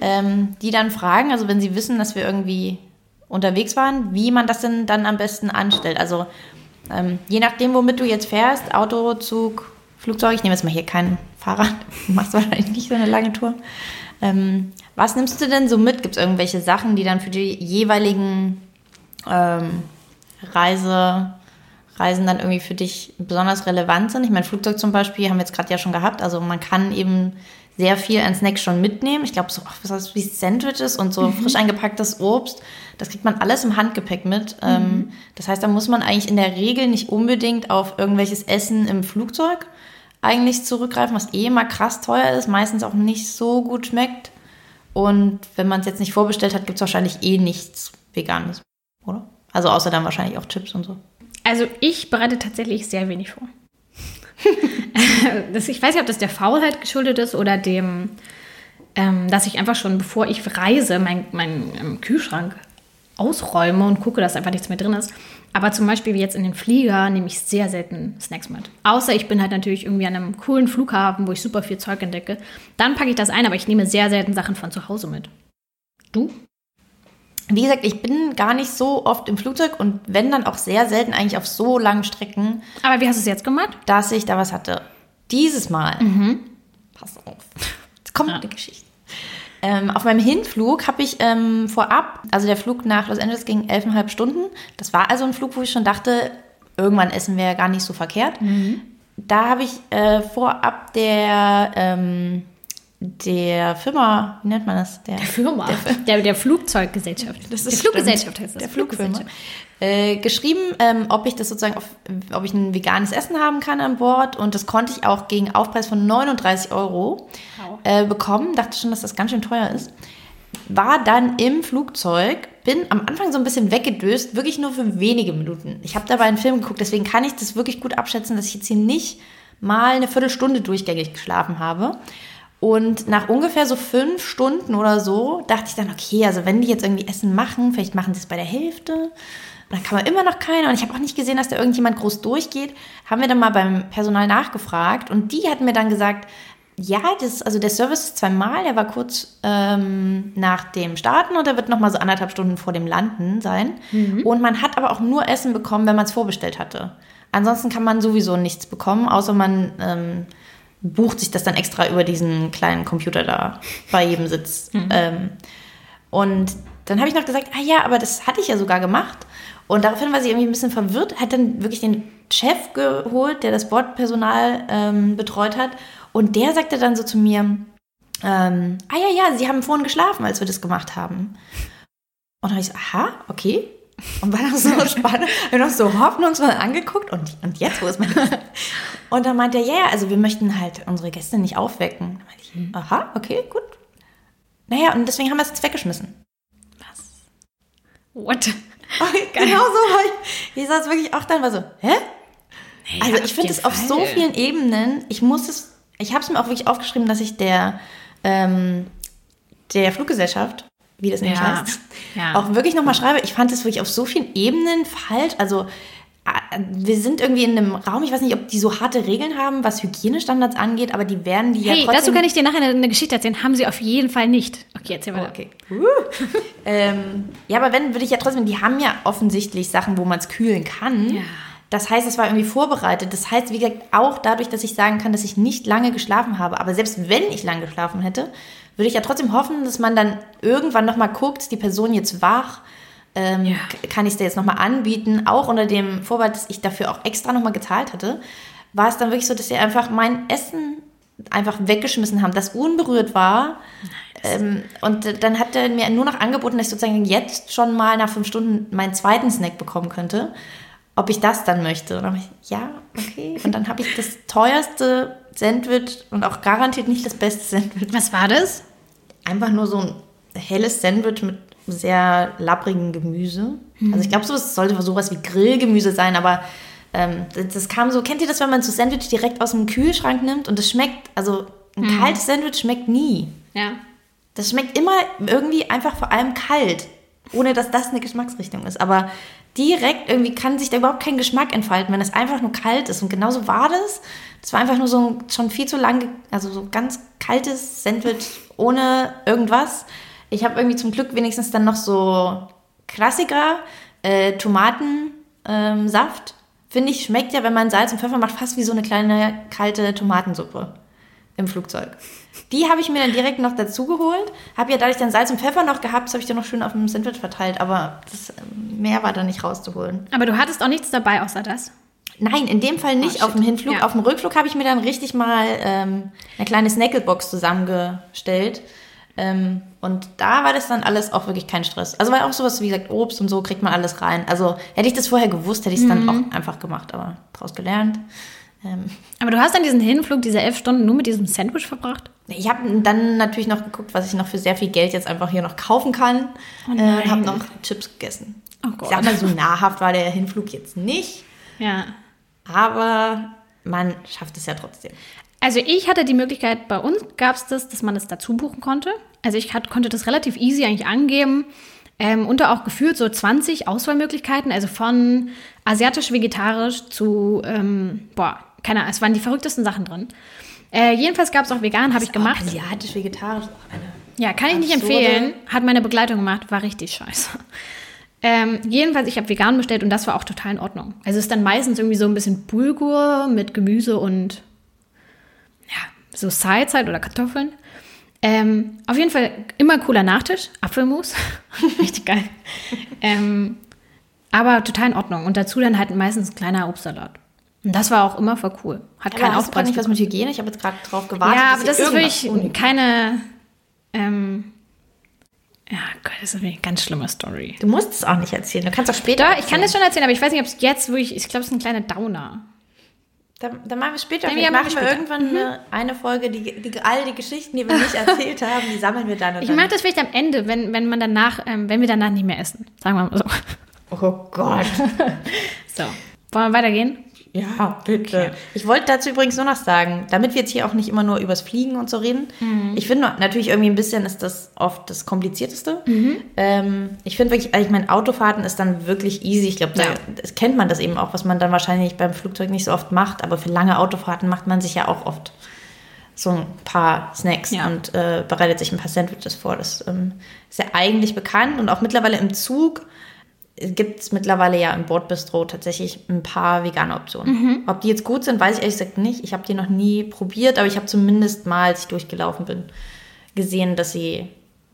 ähm, die dann fragen, also wenn sie wissen, dass wir irgendwie unterwegs waren, wie man das denn dann am besten anstellt. Also ähm, je nachdem, womit du jetzt fährst, Auto, Zug, Flugzeug, ich nehme jetzt mal hier kein Fahrrad, du machst wahrscheinlich nicht so eine lange Tour. Ähm, was nimmst du denn so mit? Gibt es irgendwelche Sachen, die dann für die jeweiligen ähm, Reise, Reisen dann irgendwie für dich besonders relevant sind? Ich meine, Flugzeug zum Beispiel haben wir jetzt gerade ja schon gehabt. Also man kann eben sehr viel an Snacks schon mitnehmen. Ich glaube, so was heißt, wie Sandwiches und so frisch eingepacktes Obst, das kriegt man alles im Handgepäck mit. Ähm, das heißt, da muss man eigentlich in der Regel nicht unbedingt auf irgendwelches Essen im Flugzeug eigentlich zurückgreifen, was eh immer krass teuer ist, meistens auch nicht so gut schmeckt. Und wenn man es jetzt nicht vorbestellt hat, gibt es wahrscheinlich eh nichts Veganes, oder? Also außer dann wahrscheinlich auch Chips und so. Also ich bereite tatsächlich sehr wenig vor. das, ich weiß nicht, ob das der Faulheit geschuldet ist oder dem, ähm, dass ich einfach schon, bevor ich reise, meinen mein, ähm, Kühlschrank ausräume und gucke, dass einfach nichts mehr drin ist. Aber zum Beispiel jetzt in den Flieger nehme ich sehr selten Snacks mit. Außer ich bin halt natürlich irgendwie an einem coolen Flughafen, wo ich super viel Zeug entdecke. Dann packe ich das ein, aber ich nehme sehr selten Sachen von zu Hause mit. Du? Wie gesagt, ich bin gar nicht so oft im Flugzeug und wenn dann auch sehr selten eigentlich auf so langen Strecken. Aber wie hast du es jetzt gemacht? Dass ich da was hatte. Dieses Mal. Mhm. Pass auf. Jetzt kommt ja. eine Geschichte. Ähm, auf meinem Hinflug habe ich ähm, vorab, also der Flug nach Los Angeles ging elfeinhalb Stunden. Das war also ein Flug, wo ich schon dachte, irgendwann essen wir ja gar nicht so verkehrt. Mhm. Da habe ich äh, vorab der ähm, der Firma, wie nennt man das? Der, der Firma, der, der, der Flugzeuggesellschaft. Das ist der Fluggesellschaft heißt das. Der Flugfirma. Äh, geschrieben, ähm, ob ich das sozusagen, auf, ob ich ein veganes Essen haben kann an Bord und das konnte ich auch gegen Aufpreis von 39 Euro äh, bekommen. Dachte schon, dass das ganz schön teuer ist. War dann im Flugzeug, bin am Anfang so ein bisschen weggedöst, wirklich nur für wenige Minuten. Ich habe dabei einen Film geguckt, deswegen kann ich das wirklich gut abschätzen, dass ich jetzt hier nicht mal eine Viertelstunde durchgängig geschlafen habe. Und nach ungefähr so fünf Stunden oder so dachte ich dann, okay, also wenn die jetzt irgendwie Essen machen, vielleicht machen sie es bei der Hälfte. Und dann kam immer noch keiner. Und ich habe auch nicht gesehen, dass da irgendjemand groß durchgeht. Haben wir dann mal beim Personal nachgefragt. Und die hatten mir dann gesagt, ja, das, also der Service ist zweimal, der war kurz ähm, nach dem Starten und der wird nochmal so anderthalb Stunden vor dem Landen sein. Mhm. Und man hat aber auch nur Essen bekommen, wenn man es vorbestellt hatte. Ansonsten kann man sowieso nichts bekommen, außer man ähm, bucht sich das dann extra über diesen kleinen Computer da bei jedem Sitz. Mhm. Ähm, und dann habe ich noch gesagt, ah ja, aber das hatte ich ja sogar gemacht. Und daraufhin war sie irgendwie ein bisschen verwirrt, hat dann wirklich den Chef geholt, der das Bordpersonal ähm, betreut hat. Und der sagte dann so zu mir, ähm, ah ja, ja, Sie haben vorhin geschlafen, als wir das gemacht haben. Und dann habe ich so, aha, okay. Und war noch so spannend, habe noch so hoffnungsvoll angeguckt und, und jetzt, wo ist mein... Und dann meinte er, ja, yeah, also wir möchten halt unsere Gäste nicht aufwecken. Ich, mhm. aha, okay, gut. Naja, und deswegen haben wir es jetzt weggeschmissen. Was? What? genau so war ich. Ich saß wirklich auch dann war so, hä? Hey, also ich finde es auf so vielen Ebenen, ich muss es, ich habe es mir auch wirklich aufgeschrieben, dass ich der, ähm, der Fluggesellschaft wie das nämlich ja. heißt, ja. auch wirklich nochmal schreibe, ich fand es wirklich auf so vielen Ebenen falsch. Also wir sind irgendwie in einem Raum, ich weiß nicht, ob die so harte Regeln haben, was Hygienestandards angeht, aber die werden die hey, ja trotzdem... dazu kann ich dir nachher eine, eine, Geschichte erzählen. Haben sie auf jeden Fall nicht. Okay, erzähl mal. Oh, okay. Uh. ähm, ja, aber wenn, würde ich ja trotzdem, die haben ja offensichtlich Sachen, wo man es kühlen kann. Ja. Das heißt, es war irgendwie vorbereitet. Das heißt, wie gesagt, auch dadurch, dass ich sagen kann, dass ich nicht lange geschlafen habe. Aber selbst wenn ich lange geschlafen hätte, würde ich ja trotzdem hoffen, dass man dann irgendwann nochmal guckt, die Person jetzt wach, ähm, ja. kann ich es dir jetzt nochmal anbieten, auch unter dem Vorwand, dass ich dafür auch extra nochmal gezahlt hatte, war es dann wirklich so, dass sie einfach mein Essen einfach weggeschmissen haben, das unberührt war. Ähm, und dann hat er mir nur noch angeboten, dass ich sozusagen jetzt schon mal nach fünf Stunden meinen zweiten Snack bekommen könnte, ob ich das dann möchte. Und dann habe ich, ja, okay. Und dann habe ich das teuerste Sandwich und auch garantiert nicht das beste Sandwich. Was war das? Einfach nur so ein helles Sandwich mit sehr lapprigen Gemüse. Mhm. Also ich glaube, es sollte sowas wie Grillgemüse sein, aber ähm, das kam so, kennt ihr das, wenn man so Sandwich direkt aus dem Kühlschrank nimmt und es schmeckt, also ein mhm. kaltes Sandwich schmeckt nie. Ja. Das schmeckt immer irgendwie einfach vor allem kalt, ohne dass das eine Geschmacksrichtung ist. Aber direkt irgendwie kann sich da überhaupt kein Geschmack entfalten, wenn es einfach nur kalt ist. Und genauso war das. Das war einfach nur so ein schon viel zu lang, also so ganz kaltes Sandwich ohne irgendwas. Ich habe irgendwie zum Glück wenigstens dann noch so Klassiker, äh, Tomatensaft. Ähm, Finde ich, schmeckt ja, wenn man Salz und Pfeffer macht, fast wie so eine kleine kalte Tomatensuppe im Flugzeug. Die habe ich mir dann direkt noch dazu geholt. Habe ja dadurch dann Salz und Pfeffer noch gehabt, das habe ich dann noch schön auf dem Sandwich verteilt, aber das, ähm, mehr war da nicht rauszuholen. Aber du hattest auch nichts dabei außer das? Nein, in dem Fall nicht. Oh, auf dem Hinflug, ja. auf dem Rückflug habe ich mir dann richtig mal ähm, eine kleine Snackelbox zusammengestellt. Ähm, und da war das dann alles auch wirklich kein Stress. Also war auch sowas wie gesagt Obst und so kriegt man alles rein. Also hätte ich das vorher gewusst, hätte ich es mhm. dann auch einfach gemacht, aber daraus gelernt. Ähm, aber du hast dann diesen Hinflug, diese elf Stunden nur mit diesem Sandwich verbracht? Ich habe dann natürlich noch geguckt, was ich noch für sehr viel Geld jetzt einfach hier noch kaufen kann. Oh äh, habe noch Chips gegessen. Oh Gott. Ich sag mal, so nahrhaft war der Hinflug jetzt nicht. Ja. Aber man schafft es ja trotzdem. Also ich hatte die Möglichkeit, bei uns gab es das, dass man es dazu buchen konnte. Also ich hat, konnte das relativ easy eigentlich angeben. Ähm, unter auch geführt so 20 Auswahlmöglichkeiten, also von asiatisch-vegetarisch zu, ähm, boah, keine Ahnung, es waren die verrücktesten Sachen drin. Äh, jedenfalls gab es auch vegan, habe ich gemacht. Asiatisch-vegetarisch, auch eine Ja, kann ich nicht empfehlen. Hat meine Begleitung gemacht, war richtig scheiße. Ähm, jedenfalls, ich habe vegan bestellt und das war auch total in Ordnung. Also ist dann meistens irgendwie so ein bisschen Bulgur mit Gemüse und ja, so Sides halt oder Kartoffeln. Ähm, auf jeden Fall immer cooler Nachtisch, Apfelmus, richtig geil. ähm, aber total in Ordnung. Und dazu dann halt meistens ein kleiner Obstsalat. Und das war auch immer voll cool. Hat Aber keinen Aufpreis. nicht was mit Hygiene? Ich habe jetzt gerade drauf gewartet. Ja, aber das ist wirklich keine. Ähm, ja, Gott, das ist eine ganz schlimme Story. Du musst es auch nicht erzählen. Du kannst auch später. Doch, ich kann das schon erzählen, aber ich weiß nicht, ob es jetzt wirklich. Ich glaube, es ist ein kleiner Downer. Dann, dann machen wir später. Dann machen wir später. irgendwann eine, eine Folge, die, die, all die Geschichten, die wir nicht erzählt haben, die sammeln wir dann. Und Ich mache das vielleicht am Ende, wenn, wenn man danach, ähm, wenn wir danach nicht mehr essen. Sagen wir mal so. Oh Gott. So. Wollen wir weitergehen? Ja, bitte. Ich wollte dazu übrigens nur noch sagen, damit wir jetzt hier auch nicht immer nur übers Fliegen und so reden. Ich finde natürlich irgendwie ein bisschen ist das oft das Komplizierteste. Ähm, ich finde wirklich, also ich meine, Autofahrten ist dann wirklich easy. Ich glaube, da Ja. kennt man das eben auch, was man dann wahrscheinlich beim Flugzeug nicht so oft macht. Aber für lange Autofahrten macht man sich ja auch oft so ein paar Snacks Ja. und äh, bereitet sich ein paar Sandwiches vor. Das ähm, ist ja eigentlich bekannt und auch mittlerweile im Zug gibt es mittlerweile ja im Bordbistro tatsächlich ein paar vegane Optionen. Ob die jetzt gut sind, weiß ich ehrlich gesagt nicht. Ich habe die noch nie probiert, aber ich habe zumindest mal, als ich durchgelaufen bin, gesehen, dass sie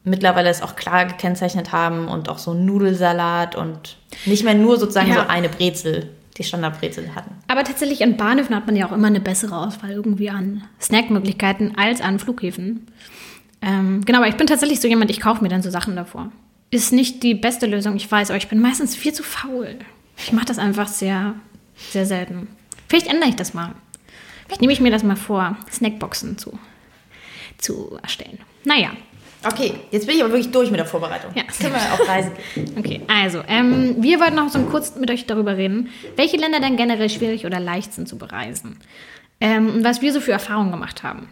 mittlerweile es auch klar gekennzeichnet haben und auch so Nudelsalat und nicht mehr nur sozusagen Ja. so eine Brezel, die Standardbrezel hatten. Aber tatsächlich an Bahnhöfen hat man ja auch immer eine bessere Auswahl irgendwie an Snackmöglichkeiten als an Flughäfen. Ähm, genau, aber ich bin tatsächlich so jemand, ich kaufe mir dann so Sachen davor. Ist nicht die beste Lösung, ich weiß, aber ich bin meistens viel zu faul. Ich mache das einfach sehr, sehr selten. Vielleicht ändere ich das mal. Vielleicht nehme ich mir das mal vor, Snackboxen zu, zu erstellen. Naja, Okay, jetzt bin ich aber wirklich durch mit der Vorbereitung. Ja. Jetzt können wir auf Reise gehen. Okay, also, ähm, wir wollten noch so kurz mit euch darüber reden, welche Länder denn generell schwierig oder leicht sind zu bereisen. Ähm, und was wir so für Erfahrungen gemacht haben.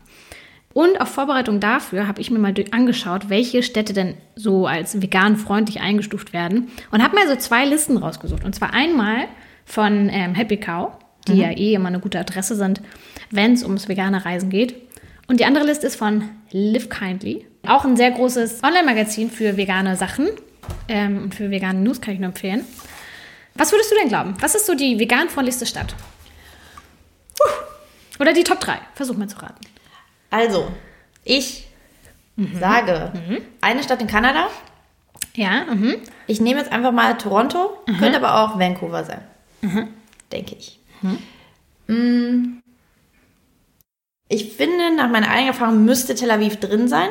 Und auf Vorbereitung dafür habe ich mir mal angeschaut, welche Städte denn so als vegan freundlich eingestuft werden. Und habe mir so zwei Listen rausgesucht. Und zwar einmal von ähm, Happy Cow, die ja eh immer eine gute Adresse sind, wenn es ums vegane Reisen geht. Und die andere Liste ist von Live Kindly. Auch ein sehr großes Online-Magazin für vegane Sachen ähm, und für vegane News kann ich nur empfehlen. Was würdest du denn glauben? Was ist so die vegan-freundlichste Stadt? Oder die Top 3? Versuch mal zu raten. Also, ich sage eine Stadt in Kanada. Ja, mhm. Ich nehme jetzt einfach mal Toronto, könnte aber auch Vancouver sein. Denke ich. Mm. Ich finde, nach meiner eigenen Erfahrung müsste Tel Aviv drin sein.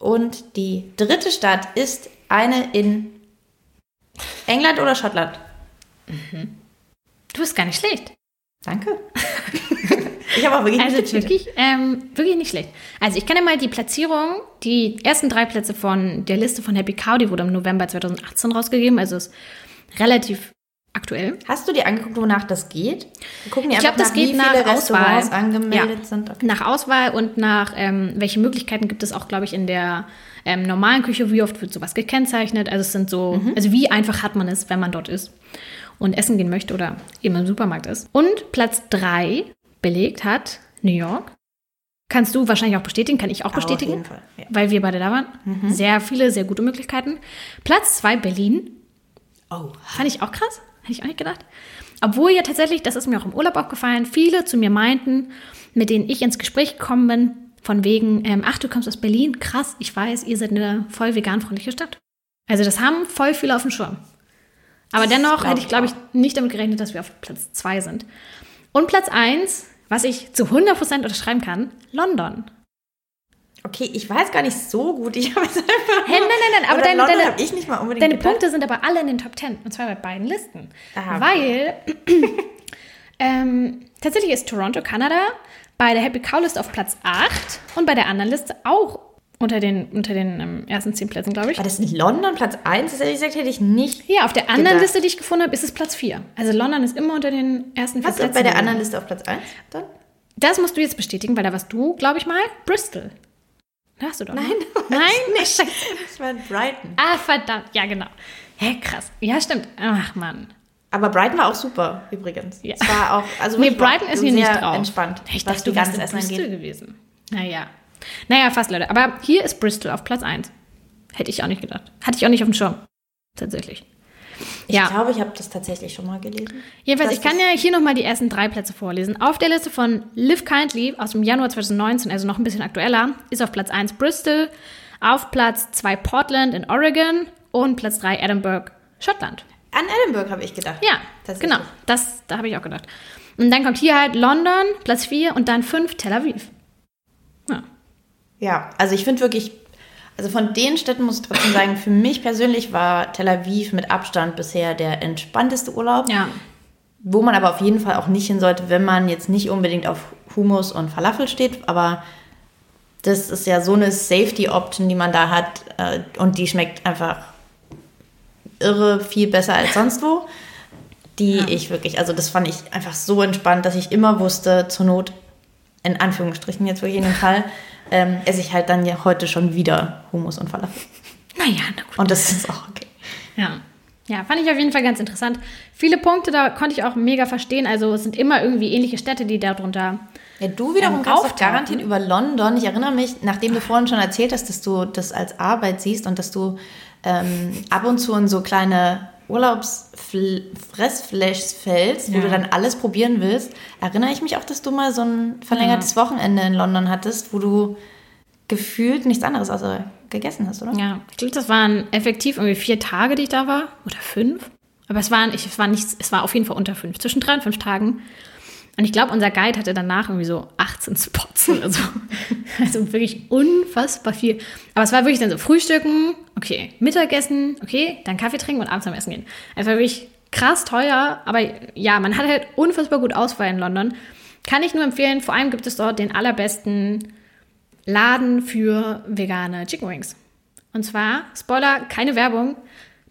Und die dritte Stadt ist eine in England oder Schottland. Du bist gar nicht schlecht. Danke. ich habe auch wirklich Also nicht wirklich, ähm, wirklich nicht schlecht. Also ich kann dir mal die Platzierung, die ersten drei Plätze von der Liste von Happy Cow, die wurde im November 2018 rausgegeben, also ist relativ aktuell. Hast du dir angeguckt, wonach das geht? Wir gucken Ich glaub, einfach das geht wie nach viele Restaurants Auswahl. angemeldet Ja. sind. Okay. Nach Auswahl und nach ähm, welche Möglichkeiten gibt es auch, glaube ich, in der ähm, normalen Küche, wie oft wird sowas gekennzeichnet. Also es sind so, also wie einfach hat man es, wenn man dort ist und essen gehen möchte oder eben im Supermarkt ist. Und Platz drei belegt hat New York. Kannst du wahrscheinlich auch bestätigen, kann ich auch Auf bestätigen, jeden Fall, ja. weil wir beide da waren. Sehr viele, sehr gute Möglichkeiten. Platz zwei Berlin. Oh. Fand ich auch krass. Hätte ich auch nicht gedacht. Obwohl ja tatsächlich, das ist mir auch im Urlaub aufgefallen, viele zu mir meinten, mit denen ich ins Gespräch gekommen bin, von wegen, ähm, ach, du kommst aus Berlin, krass, ich weiß, ihr seid eine voll veganfreundliche Stadt. Also das haben voll viele auf dem Schirm. Aber dennoch hätte ich, ich glaube ich, nicht damit gerechnet, dass wir auf Platz zwei sind. Und Platz eins, was ich zu 100% unterschreiben kann, London. Okay, ich weiß gar nicht so gut. Ich habe jetzt einfach. Hey, nein, nein, nein, aber deine, London deine, ich nicht mal unbedingt Deine gedacht. Punkte sind aber alle in den Top 10. Und zwar bei beiden Listen. Ah, okay. Weil ähm, tatsächlich ist Toronto, Kanada, bei der Happy Cow Liste auf Platz 8 und bei der anderen Liste auch unter den, unter den ähm, ersten 10 Plätzen, glaube ich. War das in London Platz 1? Das hätte ich gesagt, hätte ich nicht. Ja, auf der anderen gedacht. Liste, die ich gefunden habe, ist es Platz 4. Also London ist immer unter den ersten vier Was ist Plätzen. bei der anderen Liste auf Platz 1? Dann? Das musst du jetzt bestätigen, weil da warst du, glaube ich mal, Bristol. Da hast du doch. ne? Nein, Nein? nicht. Das war Brighton. Ah, verdammt. Ja, genau. Hä, krass. Ja, stimmt. Ach, Mann. Aber Brighton war auch super, übrigens. Ja. Es war auch, also Nee, Brighton ist hier nicht drauf. entspannt, Ich was dachte, du wärst in Bristol gewesen. Naja. Naja, fast, Leute. Aber hier ist Bristol auf Platz 1. Hätte ich auch nicht gedacht. Hatte ich auch nicht auf dem Schirm. Tatsächlich. Ich ja. glaube, ich habe das tatsächlich schon mal gelesen. Jedenfalls, ich kann ja hier nochmal die ersten drei Plätze vorlesen. Auf der Liste von Live Kindly aus dem Januar 2019, also noch ein bisschen aktueller, ist auf Platz 1 Bristol, auf Platz 2 Portland in Oregon und Platz 3 Edinburgh, Schottland. An Edinburgh habe ich gedacht. Ja, genau. Das, da habe ich auch gedacht. Und dann kommt hier halt London, Platz 4 und dann 5 Tel Aviv. Ja. Ja, also ich finde wirklich, also von den Städten muss ich trotzdem sagen, für mich persönlich war Tel Aviv mit Abstand bisher der entspannteste Urlaub. Ja. Wo man aber auf jeden Fall auch nicht hin sollte, wenn man jetzt nicht unbedingt auf Hummus und Falafel steht, aber das ist ja so eine Safety-Option, die man da hat äh, und die schmeckt einfach irre viel besser als sonst wo. Die ja. ich wirklich, also das fand ich einfach so entspannt, dass ich immer wusste, zur Not, in Anführungsstrichen jetzt wirklich in dem Fall, ähm, esse ich halt dann ja heute schon wieder Hummus und Falafel. Naja, na gut. Und das ist auch okay. Ja. Ja, fand ich auf jeden Fall ganz interessant. Viele Punkte, da konnte ich auch mega verstehen. Also es sind immer irgendwie ähnliche Städte, die darunter. Ja, du wiederum ähm, kannst doch garantiert über London. Ich erinnere mich, nachdem du vorhin schon erzählt hast, dass du das als Arbeit siehst und dass du ähm, ab und zu in so kleine Urlaubsfressflashs fällst, ja. wo du dann alles probieren willst, erinnere ich mich auch, dass du mal so ein verlängertes ja. Wochenende in London hattest, wo du gefühlt nichts anderes außer gegessen hast, oder? Ja, ich glaube, das waren effektiv irgendwie vier Tage, die ich da war. Oder fünf. Aber es waren, ich, es war nichts, es war auf jeden Fall unter fünf. Zwischen drei und fünf Tagen. Und ich glaube, unser Guide hatte danach irgendwie so 18 Spots oder so. also wirklich unfassbar viel. Aber es war wirklich dann so Frühstücken, okay, Mittagessen, okay, dann Kaffee trinken und abends am Essen gehen. Einfach wirklich krass teuer, aber ja, man hat halt unfassbar gut Auswahl in London. Kann ich nur empfehlen, vor allem gibt es dort den allerbesten Laden für vegane Chicken Wings. Und zwar, Spoiler, keine Werbung,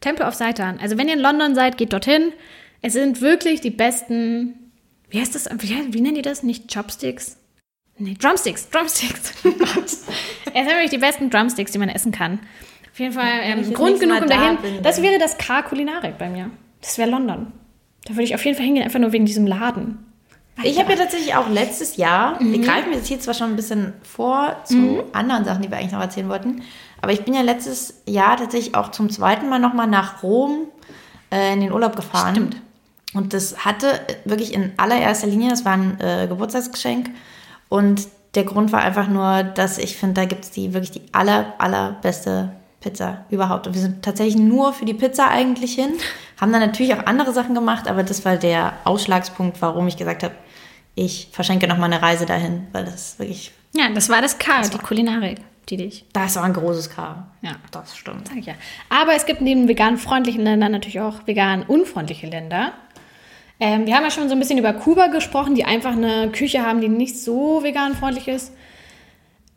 Temple of Seitan. Also wenn ihr in London seid, geht dorthin. Es sind wirklich die besten wie heißt das? Wie, wie nennen die das? Nicht Chopsticks? Nee, Drumsticks. Drumsticks. es sind wirklich die besten Drumsticks, die man essen kann. Auf jeden Fall ähm, Grund genug, um dahin. Bin, das wäre das K Kulinarik bei mir. Das wäre London. Da würde ich auf jeden Fall hingehen, einfach nur wegen diesem Laden. Ich habe ja tatsächlich auch letztes Jahr, mhm. wir greifen jetzt hier zwar schon ein bisschen vor zu mhm. anderen Sachen, die wir eigentlich noch erzählen wollten, aber ich bin ja letztes Jahr tatsächlich auch zum zweiten Mal nochmal nach Rom äh, in den Urlaub gefahren. Stimmt. Und das hatte wirklich in allererster Linie, das war ein äh, Geburtstagsgeschenk. Und der Grund war einfach nur, dass ich finde, da gibt es die wirklich die aller, allerbeste Pizza überhaupt. Und wir sind tatsächlich nur für die Pizza eigentlich hin. Haben dann natürlich auch andere Sachen gemacht, aber das war der Ausschlagspunkt, warum ich gesagt habe, ich verschenke noch mal eine Reise dahin, weil das wirklich. Ja, das war das K, das die Kulinarik, die dich. Das war ein großes K. Ja, das stimmt. Sag ich ja. Aber es gibt neben vegan freundlichen Ländern natürlich auch vegan unfreundliche Länder. Ähm, wir haben ja schon so ein bisschen über Kuba gesprochen, die einfach eine Küche haben, die nicht so veganfreundlich ist.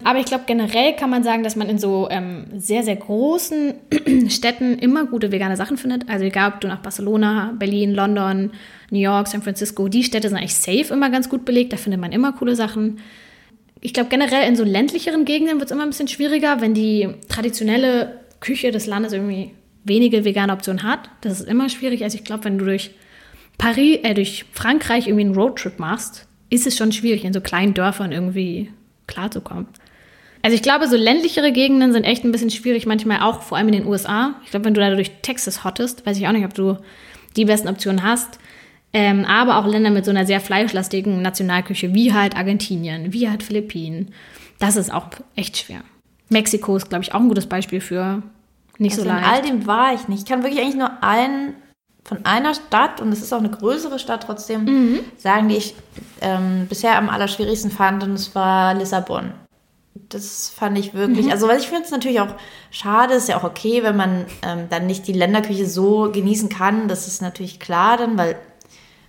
Aber ich glaube, generell kann man sagen, dass man in so ähm, sehr, sehr großen Städten immer gute vegane Sachen findet. Also egal, ob du nach Barcelona, Berlin, London, New York, San Francisco, die Städte sind eigentlich safe immer ganz gut belegt. Da findet man immer coole Sachen. Ich glaube, generell in so ländlicheren Gegenden wird es immer ein bisschen schwieriger, wenn die traditionelle Küche des Landes irgendwie wenige vegane Optionen hat. Das ist immer schwierig. Also ich glaube, wenn du durch Paris, äh, durch Frankreich irgendwie einen Roadtrip machst, ist es schon schwierig, in so kleinen Dörfern irgendwie klarzukommen. Also ich glaube, so ländlichere Gegenden sind echt ein bisschen schwierig, manchmal auch, vor allem in den USA. Ich glaube, wenn du da durch Texas hottest, weiß ich auch nicht, ob du die besten Optionen hast. Ähm, aber auch Länder mit so einer sehr fleischlastigen Nationalküche, wie halt Argentinien, wie halt Philippinen. Das ist auch echt schwer. Mexiko ist, glaube ich, auch ein gutes Beispiel für nicht also so leicht. In all dem war ich nicht. Ich kann wirklich eigentlich nur einen von einer Stadt, und es ist auch eine größere Stadt trotzdem, mhm. sagen, die ich ähm, bisher am allerschwierigsten fand, und es war Lissabon. Das fand ich wirklich, mhm. also weil ich finde es natürlich auch schade, ist ja auch okay, wenn man ähm, dann nicht die Länderküche so genießen kann. Das ist natürlich klar dann, weil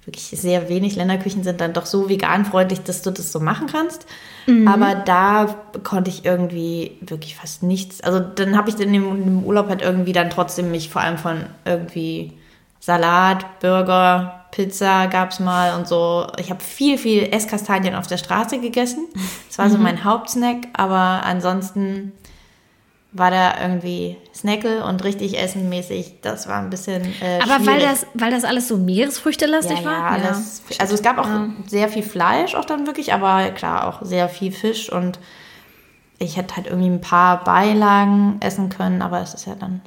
wirklich sehr wenig Länderküchen sind dann doch so veganfreundlich, dass du das so machen kannst. Mhm. Aber da konnte ich irgendwie wirklich fast nichts. Also dann habe ich dann im, Urlaub halt irgendwie dann trotzdem mich vor allem von irgendwie Salat, Burger, Pizza gab es mal und so. Ich habe viel, viel Esskastanien auf der Straße gegessen. Das war so mhm. mein Hauptsnack, aber ansonsten war da irgendwie Snackle und richtig essenmäßig. Das war ein bisschen. Äh, aber weil das, weil das alles so Meeresfrüchtelastig ja, war? Ja, alles. Ja. Also es gab auch ja. sehr viel Fleisch auch dann wirklich, aber klar auch sehr viel Fisch und ich hätte halt irgendwie ein paar Beilagen essen können, aber es ist ja dann